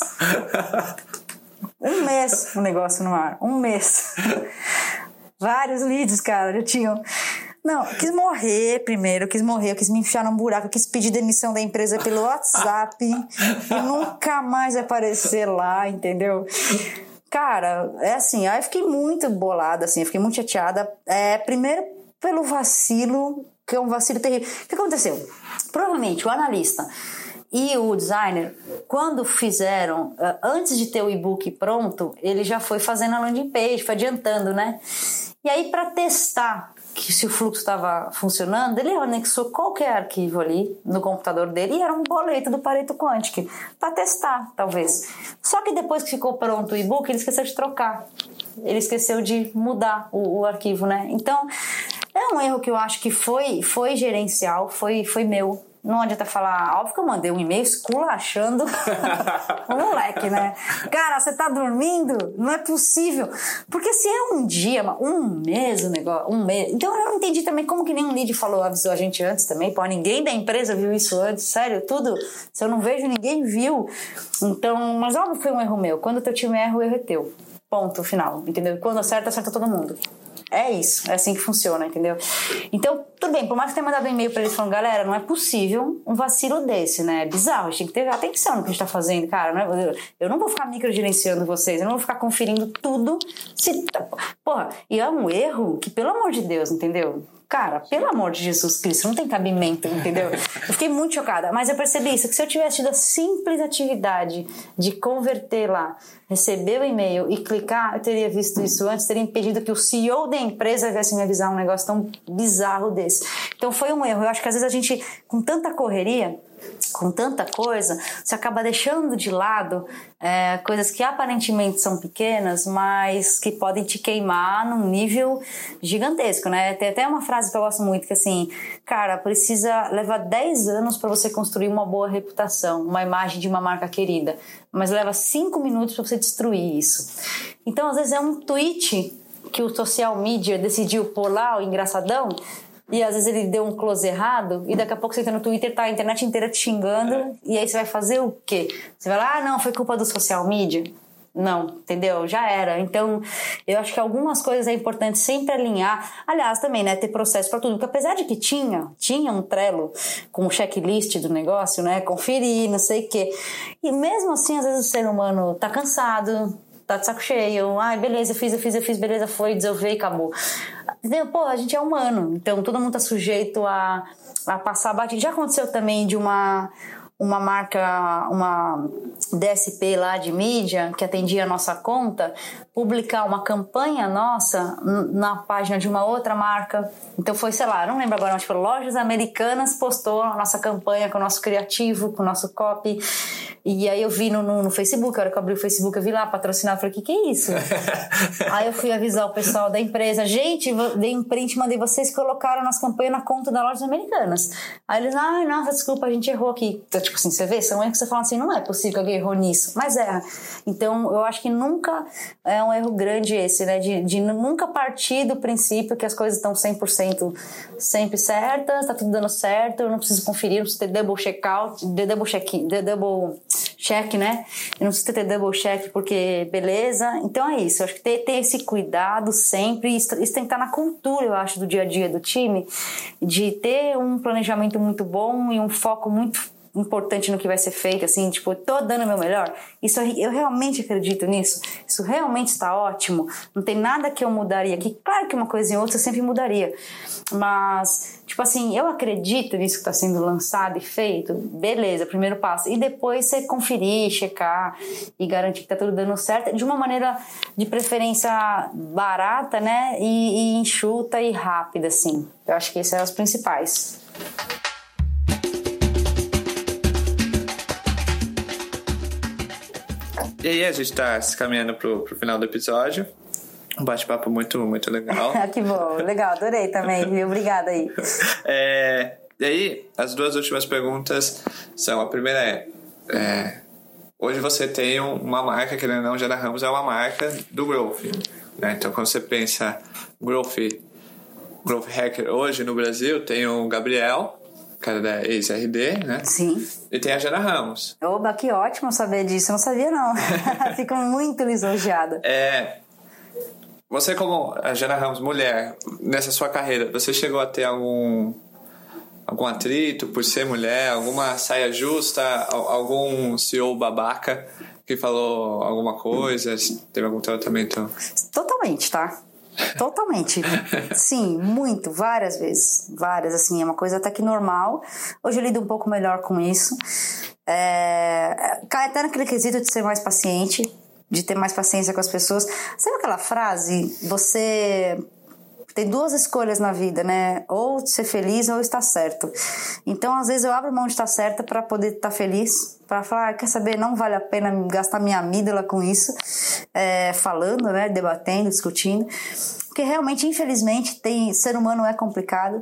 Um mês o negócio no ar, um mês. Vários leads, cara, já tinham. Não, eu quis morrer primeiro, eu quis morrer, eu quis me enfiar num buraco, eu quis pedir demissão da empresa pelo WhatsApp e nunca mais aparecer lá, entendeu? Cara, é assim, aí eu fiquei muito bolada, assim, eu fiquei muito chateada. É, primeiro pelo vacilo, que é um vacilo terrível. O que aconteceu? Provavelmente o analista e o designer, quando fizeram, eh, antes de ter o e-book pronto, ele já foi fazendo a landing page, foi adiantando, né? E aí, para testar que se o fluxo estava funcionando, ele anexou qualquer arquivo ali no computador dele e era um boleto do Pareto Quantic para testar, talvez. Só que depois que ficou pronto o e-book, ele esqueceu de trocar. Ele esqueceu de mudar o, o, arquivo, né? Então, é um erro que eu acho que foi, foi gerencial, foi, foi meu não adianta falar, óbvio que eu mandei um e-mail esculachando o moleque, né? Cara, você tá dormindo? Não é possível. Porque se é um dia, um mês o negócio, um mês. Então eu não entendi também como que nem um lead falou, avisou a gente antes também. Pô, ninguém da empresa viu isso antes, sério, tudo. Se eu não vejo, ninguém viu. Então, mas óbvio que foi um erro meu. Quando teu time erra, o erro é teu. Ponto final, entendeu? Quando acerta, acerta todo mundo. É isso, é assim que funciona, entendeu? Então, tudo bem, por mais que tenha mandado um e-mail pra eles falando, galera, não é possível um vacilo desse, né? É bizarro, a gente tem que ter atenção no que a gente tá fazendo, cara. Não é, eu não vou ficar microgerenciando vocês, eu não vou ficar conferindo tudo. Se, porra, e é um erro que, pelo amor de Deus, entendeu? Cara, pelo amor de Jesus Cristo, não tem cabimento, entendeu? Eu fiquei muito chocada, mas eu percebi isso, que se eu tivesse tido a simples atividade de converter lá, receber o e-mail e clicar, eu teria visto isso antes, teria impedido que o CEO da empresa viesse me avisar um negócio tão bizarro desse. Então foi um erro. Eu acho que às vezes a gente, com tanta correria, com tanta coisa, você acaba deixando de lado é, coisas que aparentemente são pequenas, mas que podem te queimar num nível gigantesco, né? Tem até uma frase que eu gosto muito que assim, cara, precisa levar 10 anos para você construir uma boa reputação, uma imagem de uma marca querida, mas leva 5 minutos para você destruir isso. Então, às vezes é um tweet que o social media decidiu pôr lá, o engraçadão, e às vezes ele deu um close errado, e daqui a pouco você entra no Twitter, tá a internet inteira te xingando, é. e aí você vai fazer o quê? Você vai lá, ah, não, foi culpa do social media. Não, entendeu? Já era. Então, eu acho que algumas coisas é importante sempre alinhar. Aliás, também, né, ter processo para tudo. Porque apesar de que tinha, tinha um Trello com o checklist do negócio, né, conferir, não sei o quê. E mesmo assim, às vezes o ser humano tá cansado, tá de saco cheio. Ai, beleza, eu fiz, eu fiz, eu fiz, beleza, foi, desolvei, acabou. Entendeu? Pô, a gente é humano, então todo mundo tá sujeito a, a passar batido. Já aconteceu também de uma uma marca, uma DSP lá de mídia que atendia a nossa conta, publicar uma campanha nossa na página de uma outra marca. Então foi, sei lá, não lembro agora, mas foi Lojas Americanas postou a nossa campanha com o nosso criativo, com o nosso copy. E aí eu vi no, no, no Facebook, a hora que eu abri o Facebook, eu vi lá patrocinado, falei, que que é isso? aí eu fui avisar o pessoal da empresa, gente, dei um print, mandei vocês colocaram a nossa campanha na conta da Lojas Americanas. Aí eles, ai, nossa, desculpa, a gente errou aqui. Tipo assim, você vê, são erros que você fala assim, não é possível que alguém errou nisso, mas é. Então, eu acho que nunca é um erro grande esse, né, de, de nunca partir do princípio que as coisas estão 100% sempre certas, tá tudo dando certo, eu não preciso conferir, não preciso ter double checkout, double check, double check, né? Eu não preciso ter double check porque beleza. Então é isso, eu acho que ter, ter esse cuidado sempre, isso tem que estar na cultura, eu acho, do dia a dia do time, de ter um planejamento muito bom e um foco muito importante no que vai ser feito, assim, tipo, tô dando o meu melhor. Isso eu realmente acredito nisso. Isso realmente está ótimo. Não tem nada que eu mudaria aqui. Claro que uma coisa em outra eu sempre mudaria. Mas, tipo assim, eu acredito nisso que está sendo lançado e feito. Beleza, primeiro passo. E depois você conferir, checar e garantir que tá tudo dando certo de uma maneira de preferência barata, né? E, e enxuta e rápida, assim. Eu acho que esses são os principais. E aí, a gente tá se caminhando pro, pro final do episódio. Um bate-papo muito, muito legal. que bom, legal, adorei também, viu? Obrigada aí. É, e aí, as duas últimas perguntas são: a primeira é, é hoje você tem uma marca, que não, Jana Ramos é uma marca do Growth. Né? Então, quando você pensa Growth, Growth Hacker hoje no Brasil, tem o Gabriel, cara da ex-RD, né? Sim. E tem a Jana Ramos. Oba, que ótimo saber disso. Eu não sabia, não. Fico muito lisonjeada. É. Você, como a Jana Ramos, mulher, nessa sua carreira, você chegou a ter algum algum atrito por ser mulher, alguma saia justa, algum CEO babaca que falou alguma coisa, teve algum tratamento? Totalmente, tá? Totalmente. Sim, muito, várias vezes. Várias, assim, é uma coisa até que normal. Hoje eu lido um pouco melhor com isso. É, até naquele quesito de ser mais paciente, de ter mais paciência com as pessoas. Sabe aquela frase? Você tem duas escolhas na vida, né? Ou ser feliz ou estar certo. Então, às vezes, eu abro mão de estar certa para poder estar feliz, para falar, ah, quer saber, não vale a pena gastar minha amígdala com isso, é, falando, né? Debatendo, discutindo. Porque realmente, infelizmente, tem ser humano é complicado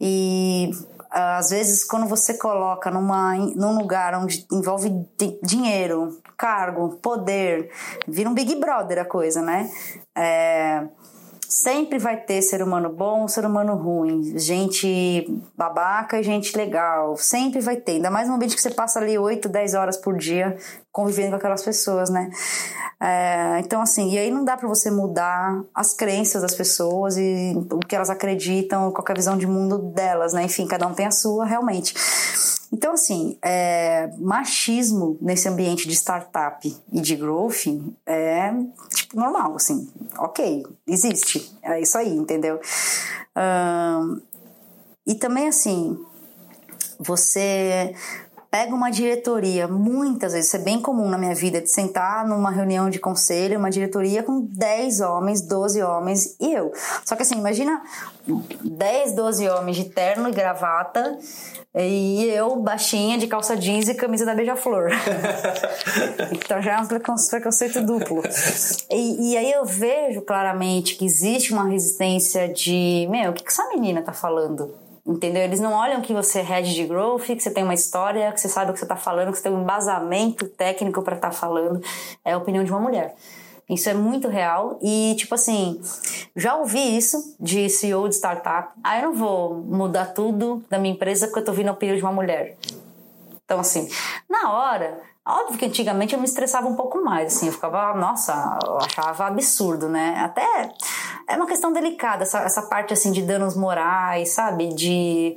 e às vezes quando você coloca numa, num lugar onde envolve dinheiro, cargo, poder, vira um Big Brother a coisa, né? É, sempre vai ter ser humano bom, ser humano ruim, gente babaca e gente legal, sempre vai ter, ainda mais no ambiente que você passa ali 8, 10 horas por dia convivendo com aquelas pessoas, né? É, então, assim, e aí não dá para você mudar as crenças das pessoas e o que elas acreditam, qual a visão de mundo delas, né? Enfim, cada um tem a sua, realmente. Então, assim, é, machismo nesse ambiente de startup e de growth é, tipo, normal, assim. Ok, existe. É isso aí, entendeu? Um, e também, assim, você pega uma diretoria, muitas vezes, isso é bem comum na minha vida, de sentar numa reunião de conselho, uma diretoria com 10 homens, 12 homens e eu. Só que assim, imagina 10, 12 homens de terno e gravata e eu, baixinha, de calça jeans e camisa da Beija-Flor. então já é um preconceito duplo. E, e, aí eu vejo claramente que existe uma resistência de, meu, o que, que essa menina tá falando? Entendeu? Eles não olham que você é head de growth, que você tem uma história, que você sabe o que você está falando, que você tem um embasamento técnico para estar tá falando. É a opinião de uma mulher. Isso é muito real e, tipo assim, já ouvi isso de CEO de startup. Ah, eu não vou mudar tudo da minha empresa porque eu tô vindo a opinião de uma mulher. Então, assim, na hora, óbvio que antigamente eu me estressava um pouco mais, assim, eu ficava, nossa, eu achava absurdo, né? Até é uma questão delicada, essa, essa parte, assim, de danos morais, sabe? De.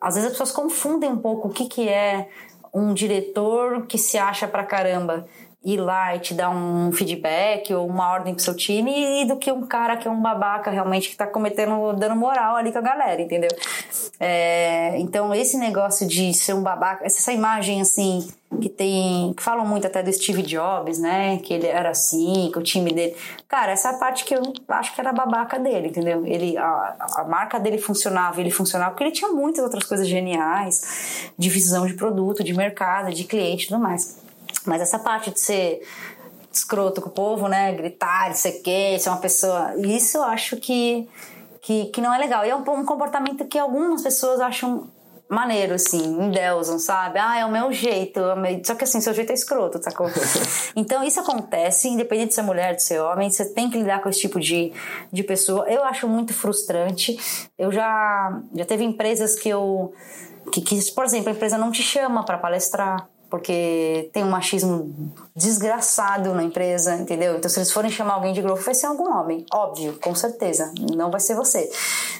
Às vezes as pessoas confundem um pouco o que, que é um diretor que se acha pra caramba ir lá e te dar um feedback ou uma ordem pro seu time e do que um cara que é um babaca realmente que tá cometendo dano moral ali com a galera, entendeu? É, então esse negócio de ser um babaca, essa imagem assim que tem, que falam muito até do Steve Jobs, né? Que ele era assim, que o time dele. Cara, essa é a parte que eu acho que era babaca dele, entendeu? Ele, a, a marca dele funcionava, ele funcionava porque ele tinha muitas outras coisas geniais de visão de produto, de mercado, de cliente tudo mais. Mas essa parte de ser escroto com o povo, né? Gritar, não sei o quê, ser uma pessoa. Isso eu acho que, que, que não é legal. E é um, um comportamento que algumas pessoas acham maneiro, assim, endeusam, sabe? Ah, é o meu jeito. É o meu... Só que assim, seu jeito é escroto, sacou? então isso acontece, independente de ser mulher, de ser homem, você tem que lidar com esse tipo de, de pessoa. Eu acho muito frustrante. Eu já, já teve empresas que eu. Que, que, por exemplo, a empresa não te chama para palestrar porque tem um machismo desgraçado na empresa, entendeu? Então, se eles forem chamar alguém de growth, vai ser algum homem, óbvio, com certeza, não vai ser você.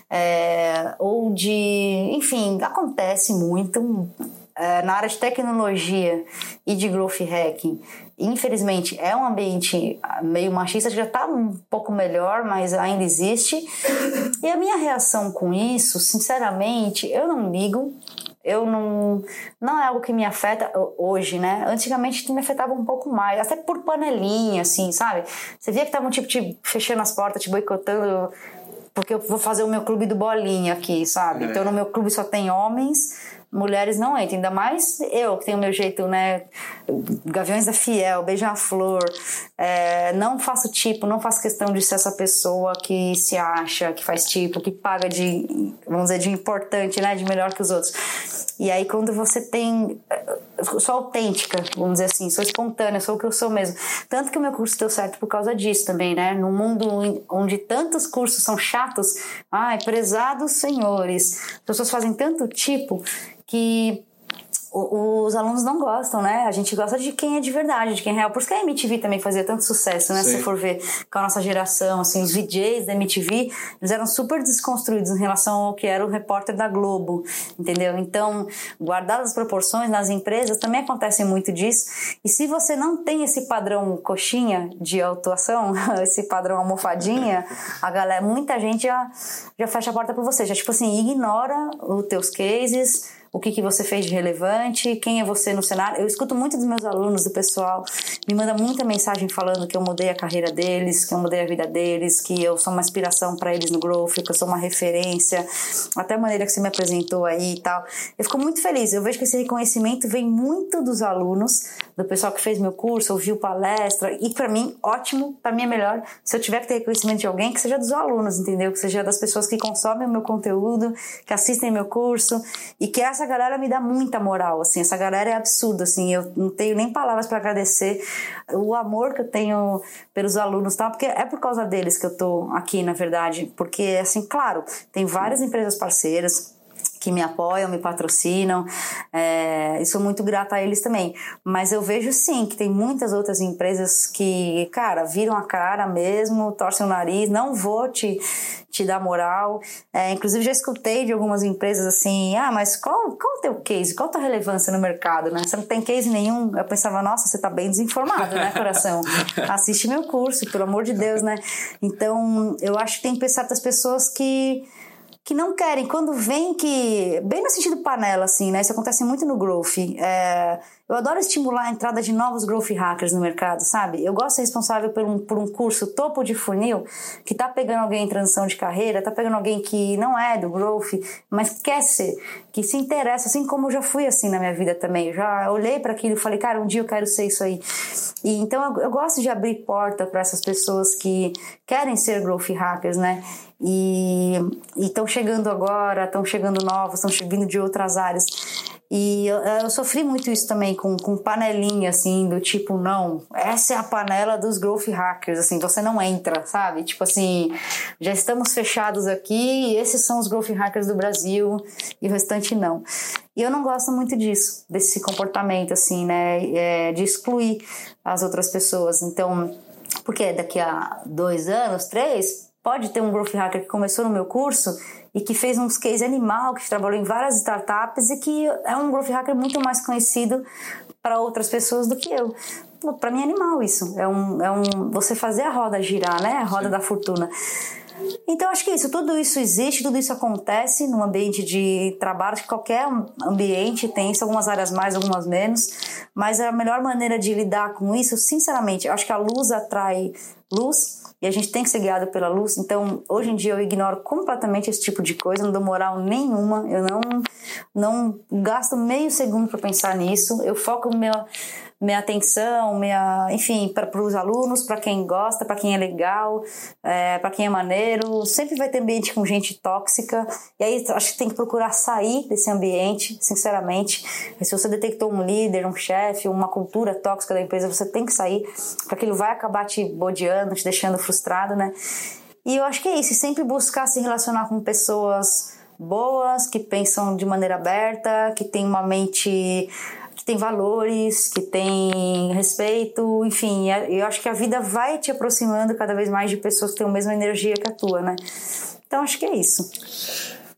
É, ou de. Enfim, acontece muito. É, na área de tecnologia e de growth hacking, infelizmente é um ambiente meio machista já está um pouco melhor, mas ainda existe. E a minha reação com isso, sinceramente, eu não ligo eu não não é algo que me afeta hoje, né? Antigamente me afetava um pouco mais, até por panelinha, assim, sabe? Você via que tava um tipo te fechando as portas, te boicotando, porque eu vou fazer o meu clube do bolinha aqui, sabe? É. Então no meu clube só tem homens mulheres não entram, ainda mais eu que tenho meu jeito, né? Gaviões da Fiel, Beija-Flor, é, não faço tipo, não faço questão de ser essa pessoa que se acha, que faz tipo, que paga de, vamos dizer, de importante, né? De melhor que os outros. E aí quando você tem. Sou autêntica, vamos dizer assim, sou espontânea, sou o que eu sou mesmo. Tanto que o meu curso deu certo por causa disso também, né? No mundo onde tantos cursos são chatos, ai, prezados senhores, as pessoas fazem tanto tipo que os alunos não gostam, né? A gente gosta de quem é de verdade, de quem é real. Por isso que a MTV também fazia tanto sucesso, né? Sim. Se for ver com a nossa geração, assim, os VJs da MTV, eles eram super desconstruídos em relação ao que era o repórter da Globo, entendeu? Então, guardadas as proporções nas empresas, também acontece muito disso. E se você não tem esse padrão coxinha de atuação, esse padrão almofadinha, a galera, muita gente já, já fecha a porta para você, já tipo assim, ignora os teus cases, o que, que você fez de relevante, quem é você no cenário. Eu escuto muito dos meus alunos, do pessoal, me manda muita mensagem falando que eu mudei a carreira deles, que eu mudei a vida deles, que eu sou uma inspiração para eles no Growth, que eu sou uma referência, até a maneira que você me apresentou aí e tal. Eu fico muito feliz, eu vejo que esse reconhecimento vem muito dos alunos, do pessoal que fez meu curso, ouviu palestra, e para mim, ótimo, para mim é melhor se eu tiver que ter reconhecimento de alguém, que seja dos alunos, entendeu? Que seja das pessoas que consomem o meu conteúdo, que assistem meu curso, e que essa essa galera me dá muita moral, assim, essa galera é absurda, assim, eu não tenho nem palavras para agradecer o amor que eu tenho pelos alunos, tá? Porque é por causa deles que eu tô aqui, na verdade, porque, assim, claro, tem várias empresas parceiras, que me apoiam, me patrocinam, é, e sou muito grata a eles também. Mas eu vejo sim que tem muitas outras empresas que, cara, viram a cara mesmo, torcem o nariz, não vou te, te dar moral. É, inclusive já escutei de algumas empresas assim, ah, mas qual, qual o teu case? Qual a tua relevância no mercado, né? Você não tem case nenhum. Eu pensava, nossa, você tá bem desinformado, né, coração? Assiste meu curso, pelo amor de Deus, né? Então, eu acho que tem certas pessoas que que não querem, quando vem que. Bem no sentido panela, assim, né? Isso acontece muito no growth. É, eu adoro estimular a entrada de novos growth hackers no mercado, sabe? Eu gosto ser responsável por um, por um curso topo de funil que tá pegando alguém em transição de carreira, tá pegando alguém que não é do growth, mas quer ser, que se interessa, assim como eu já fui assim na minha vida também. Eu já olhei para aquilo e falei, cara, um dia eu quero ser isso aí. E então eu, eu gosto de abrir porta para essas pessoas que querem ser growth hackers, né? E estão chegando agora, estão chegando novos, estão vindo de outras áreas. E eu, eu, sofri muito isso também com, com panelinha, assim, do tipo, não, essa é a panela dos growth hackers, assim, você não entra, sabe? Tipo assim, já estamos fechados aqui, esses são os growth hackers do Brasil e o restante não. E eu não gosto muito disso, desse comportamento, assim, né? É, de excluir as outras pessoas. Então, porque daqui a dois anos, três, pode ter um growth hacker que começou no meu curso e que fez uns case animal, que trabalhou em várias startups e que é um growth hacker muito mais conhecido para outras pessoas do que eu. Para mim é animal isso. É um, é um você fazer a roda girar, né? A roda Sim. da fortuna. Então, acho que é isso, tudo isso existe, tudo isso acontece no ambiente de trabalho, que qualquer ambiente tem isso, algumas áreas mais, algumas menos, mas a melhor maneira de lidar com isso, sinceramente, acho que a luz atrai luz, e a gente tem que ser guiado pela luz. Então, hoje em dia eu ignoro completamente esse tipo de coisa, não dou moral nenhuma, eu não não gasto meio segundo para pensar nisso. Eu foco meu minha atenção, minha, enfim, para os alunos, para quem gosta, para quem é legal, é, para quem é maneiro. Sempre vai ter ambiente com gente tóxica. E aí acho que tem que procurar sair desse ambiente, sinceramente. E se você detectou um líder, um chefe, uma cultura tóxica da empresa, você tem que sair, porque aquilo vai acabar te bodeando, te deixando frustrado, né? E eu acho que é isso, sempre buscar se relacionar com pessoas boas, que pensam de maneira aberta, que tem uma mente que tem valores, que tem respeito, enfim, eu acho que a vida vai te aproximando cada vez mais de pessoas que têm a mesma energia que a tua, né? Então acho que é isso.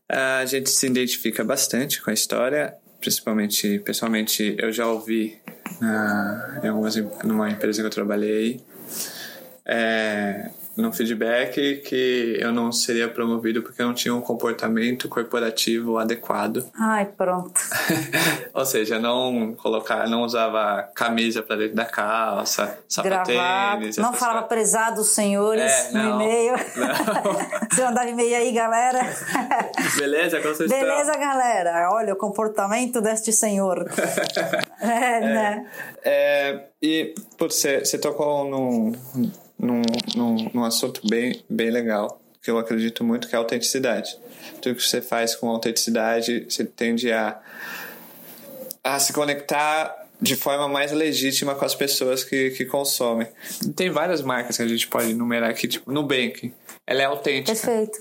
A gente se identifica bastante com a história, principalmente, pessoalmente, eu já ouvi na, em algumas, numa empresa que eu trabalhei, é, no feedback que eu não seria promovido porque eu não tinha um comportamento corporativo adequado. Ai, pronto. Ou seja, não colocar, não usava camisa para dentro da calça, sapatênis. Não falava coisas. prezados senhores é, no e-mail. Você mandava e-mail aí, galera. Beleza, como vocês Beleza, estão? galera. Olha o comportamento deste senhor. é, é, né? É, e, putz, você, você tocou num num, num, num assunto bem, bem legal, que eu acredito muito que é a autenticidade. Tudo que você faz com autenticidade, você tende a, a se conectar de forma mais legítima com as pessoas que, que consomem. Tem várias marcas que a gente pode enumerar aqui, tipo Nubank. Ela é autêntica. Perfeito.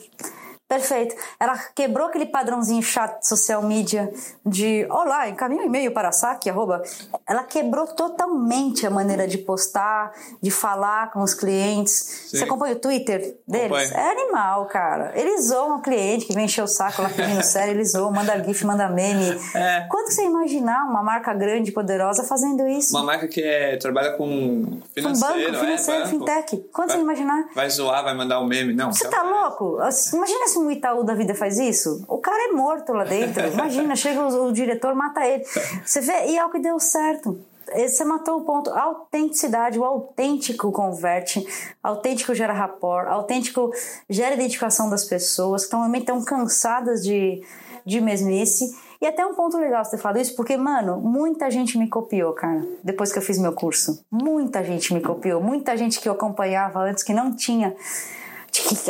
Perfeito. Ela quebrou aquele padrãozinho chato de social media de olá, encaminha um e-mail para saque, arroba. Ela quebrou totalmente a maneira de postar, de falar com os clientes. Sim. Você acompanha o Twitter deles? É animal, cara. Eles zoam o cliente que vem encher o saco lá pedindo sério, eles zoam, manda GIF, manda meme. É. Quando você imaginar uma marca grande, poderosa fazendo isso? Uma marca que é, trabalha com financeiro, um banco, financeiro, é, fintech. Quando vai, você imaginar? Vai zoar, vai mandar um meme. Não. Você tá louco? Imagina se um Itaú da vida faz isso? O cara é morto lá dentro. Imagina, chega o, o diretor, mata ele. Você vê, e é o que deu certo você matou o ponto. A autenticidade, o autêntico converte, autêntico gera rapport, autêntico gera identificação das pessoas que também estão cansadas de, de mesmice. E até um ponto legal você ter falado isso, porque, mano, muita gente me copiou, cara, depois que eu fiz meu curso. Muita gente me copiou, muita gente que eu acompanhava antes que não tinha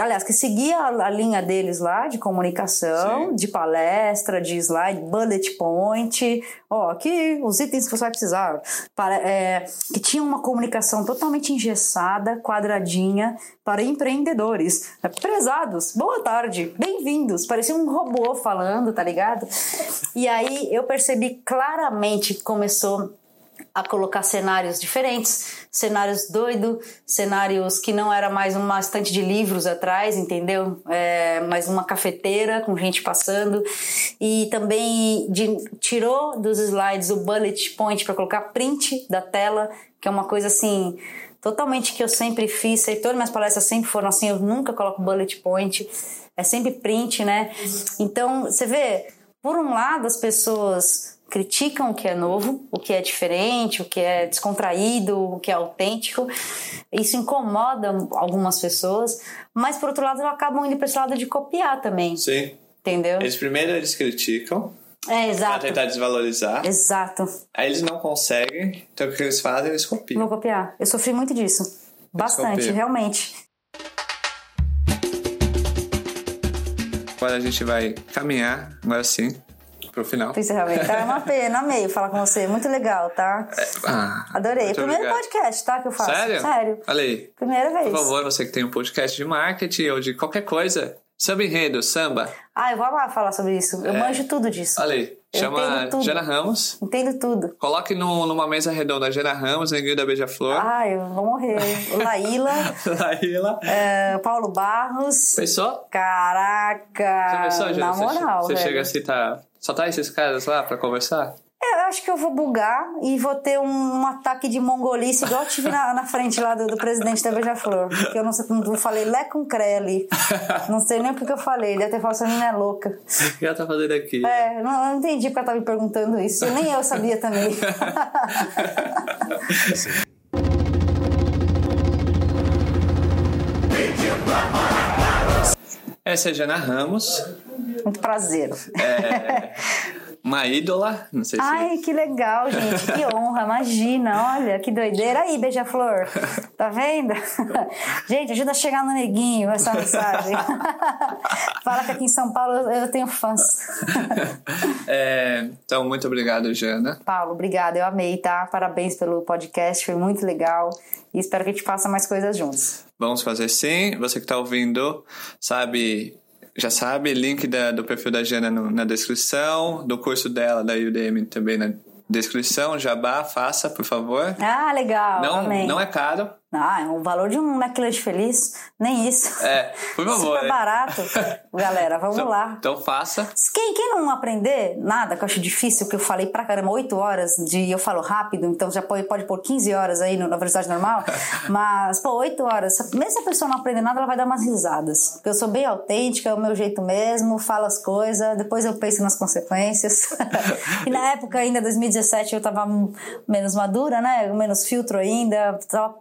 aliás, que seguia a, linha deles lá de comunicação, Sim. de palestra, de slide, bullet point, ó, aqui os itens que você vai precisar, para, é, que tinha uma comunicação totalmente engessada, quadradinha, para empreendedores. Prezados, boa tarde, bem-vindos. Parecia um robô falando, tá ligado? E aí eu percebi claramente que começou a colocar cenários diferentes, cenários doido, cenários que não era mais uma estante de livros atrás, entendeu? É, mais uma cafeteira com gente passando e também de, tirou dos slides o bullet point para colocar print da tela, que é uma coisa assim totalmente que eu sempre fiz, e todas minhas palestras sempre foram assim, eu nunca coloco bullet point, é sempre print, né? Então, você vê, por um lado as pessoas criticam o que é novo, o que é diferente, o que é descontraído, o que é autêntico. Isso incomoda algumas pessoas, mas por outro lado, elas acabam indo para esse lado de copiar também. Sim. Entendeu? Eles primeiro eles criticam. É, exato. Pra tentar desvalorizar. Exato. Aí eles não conseguem, então o que eles fazem? Eles copiam. Vou copiar. Eu sofri muito disso. Bastante, realmente. Agora a gente vai caminhar, agora sim, pro final. pro encerramento. Tá uma pena, amei falar com você. Muito legal, tá? Ah, Adorei. Primeiro obrigado. podcast, tá? Que eu faço. Sério? Sério. Olha aí. Primeira vez. Por favor, você que tem um podcast de marketing ou de qualquer coisa, samba enredo, samba, Ah, eu vou amar falar sobre isso. Eu manjo tudo disso. olha aí. Chama. Jana Ramos. Entendo tudo. Coloque no- numa mesa redonda Jana Ramos, Neguinho da Beija-Flor. Ai, eu vou morrer. Laíla, Laíla. é, Paulo Barros. Pensou? Caraca! Já pensou, Jana? Na Você- moral, Você velho. chega assim, tá... Só tá esses caras lá pra conversar? É, Eu acho que eu vou bugar e vou ter um, um ataque de mongolice, igual eu tive na, na frente lá do, do presidente da Beija-Flor. Que eu não, sei, não falei lé com cré ali. Não sei nem o que, que eu falei. Deve ter falado, essa menina é louca. O que ela tá fazendo aqui? É, não, eu não entendi porque ela tava me perguntando isso. Nem eu sabia também. Essa é a Jana Ramos, Muito prazer. uma ídola, não sei se... Ai, que legal, gente. Que honra. Imagina, olha, que doideira. Aí, beija-flor. Tá vendo? Gente, ajuda a chegar no neguinho essa mensagem. Fala que aqui em São Paulo eu eu tenho fãs. É, então, muito obrigado, Jana. Paulo, obrigada. Eu amei, tá? Parabéns pelo podcast. Foi muito legal. E espero que a gente faça mais coisas juntos. Vamos fazer sim. Você que tá ouvindo, sabe, já sabe, link da- do perfil da Jana no- na descrição, do curso dela, da Udemy também na descrição. Jabá, faça, por favor. Ah, legal. Não, amei. não é caro. Ah, é o valor de um McLanche feliz. Nem isso. É, por favor. Super né? barato. Galera, vamos Então, lá. então faça. Quem, quem não aprender nada, que eu acho difícil, que eu falei pra caramba, 8 horas de eu falo rápido, então já pode, pode pôr 15 horas aí na velocidade normal, mas, pô, 8 horas, mesmo se a pessoa não aprender nada, ela vai dar umas risadas. Porque eu sou bem autêntica, é o meu jeito mesmo, falo as coisas, depois eu penso nas consequências. e na época ainda, 2017, eu tava menos madura, né? Menos filtro ainda, tava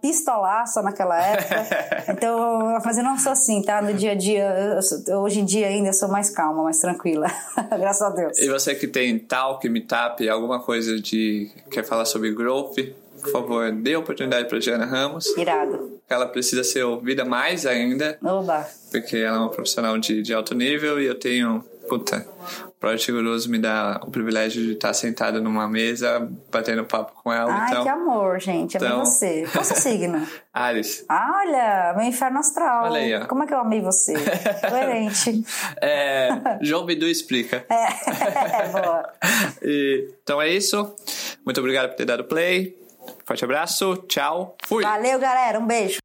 pistolaça naquela época. então, mas eu não sou assim, tá? No dia a dia, sou- hoje em dia ainda eu sou mais calma, mais tranquila. Graças a Deus. E você que tem talk, meetup, alguma coisa de quer falar sobre growth, por favor, dê oportunidade para Jana Ramos. Irado. Ela precisa ser ouvida mais ainda, Oba. porque ela é uma profissional de, de alto nível e eu tenho, puta, Project Gurus me dá o privilégio de estar sentado numa mesa, batendo papo com ela. Ai, então, que amor, gente. Amei então- você. Qual é o seu signo? Ares. Olha, meu inferno astral. Olha aí, ó. Como é que eu amei você? Coerente. É, João Bidu explica. É, boa. E, então é isso. Muito obrigado por ter dado play. Forte abraço. Tchau. Fui. Valeu, galera. Um beijo.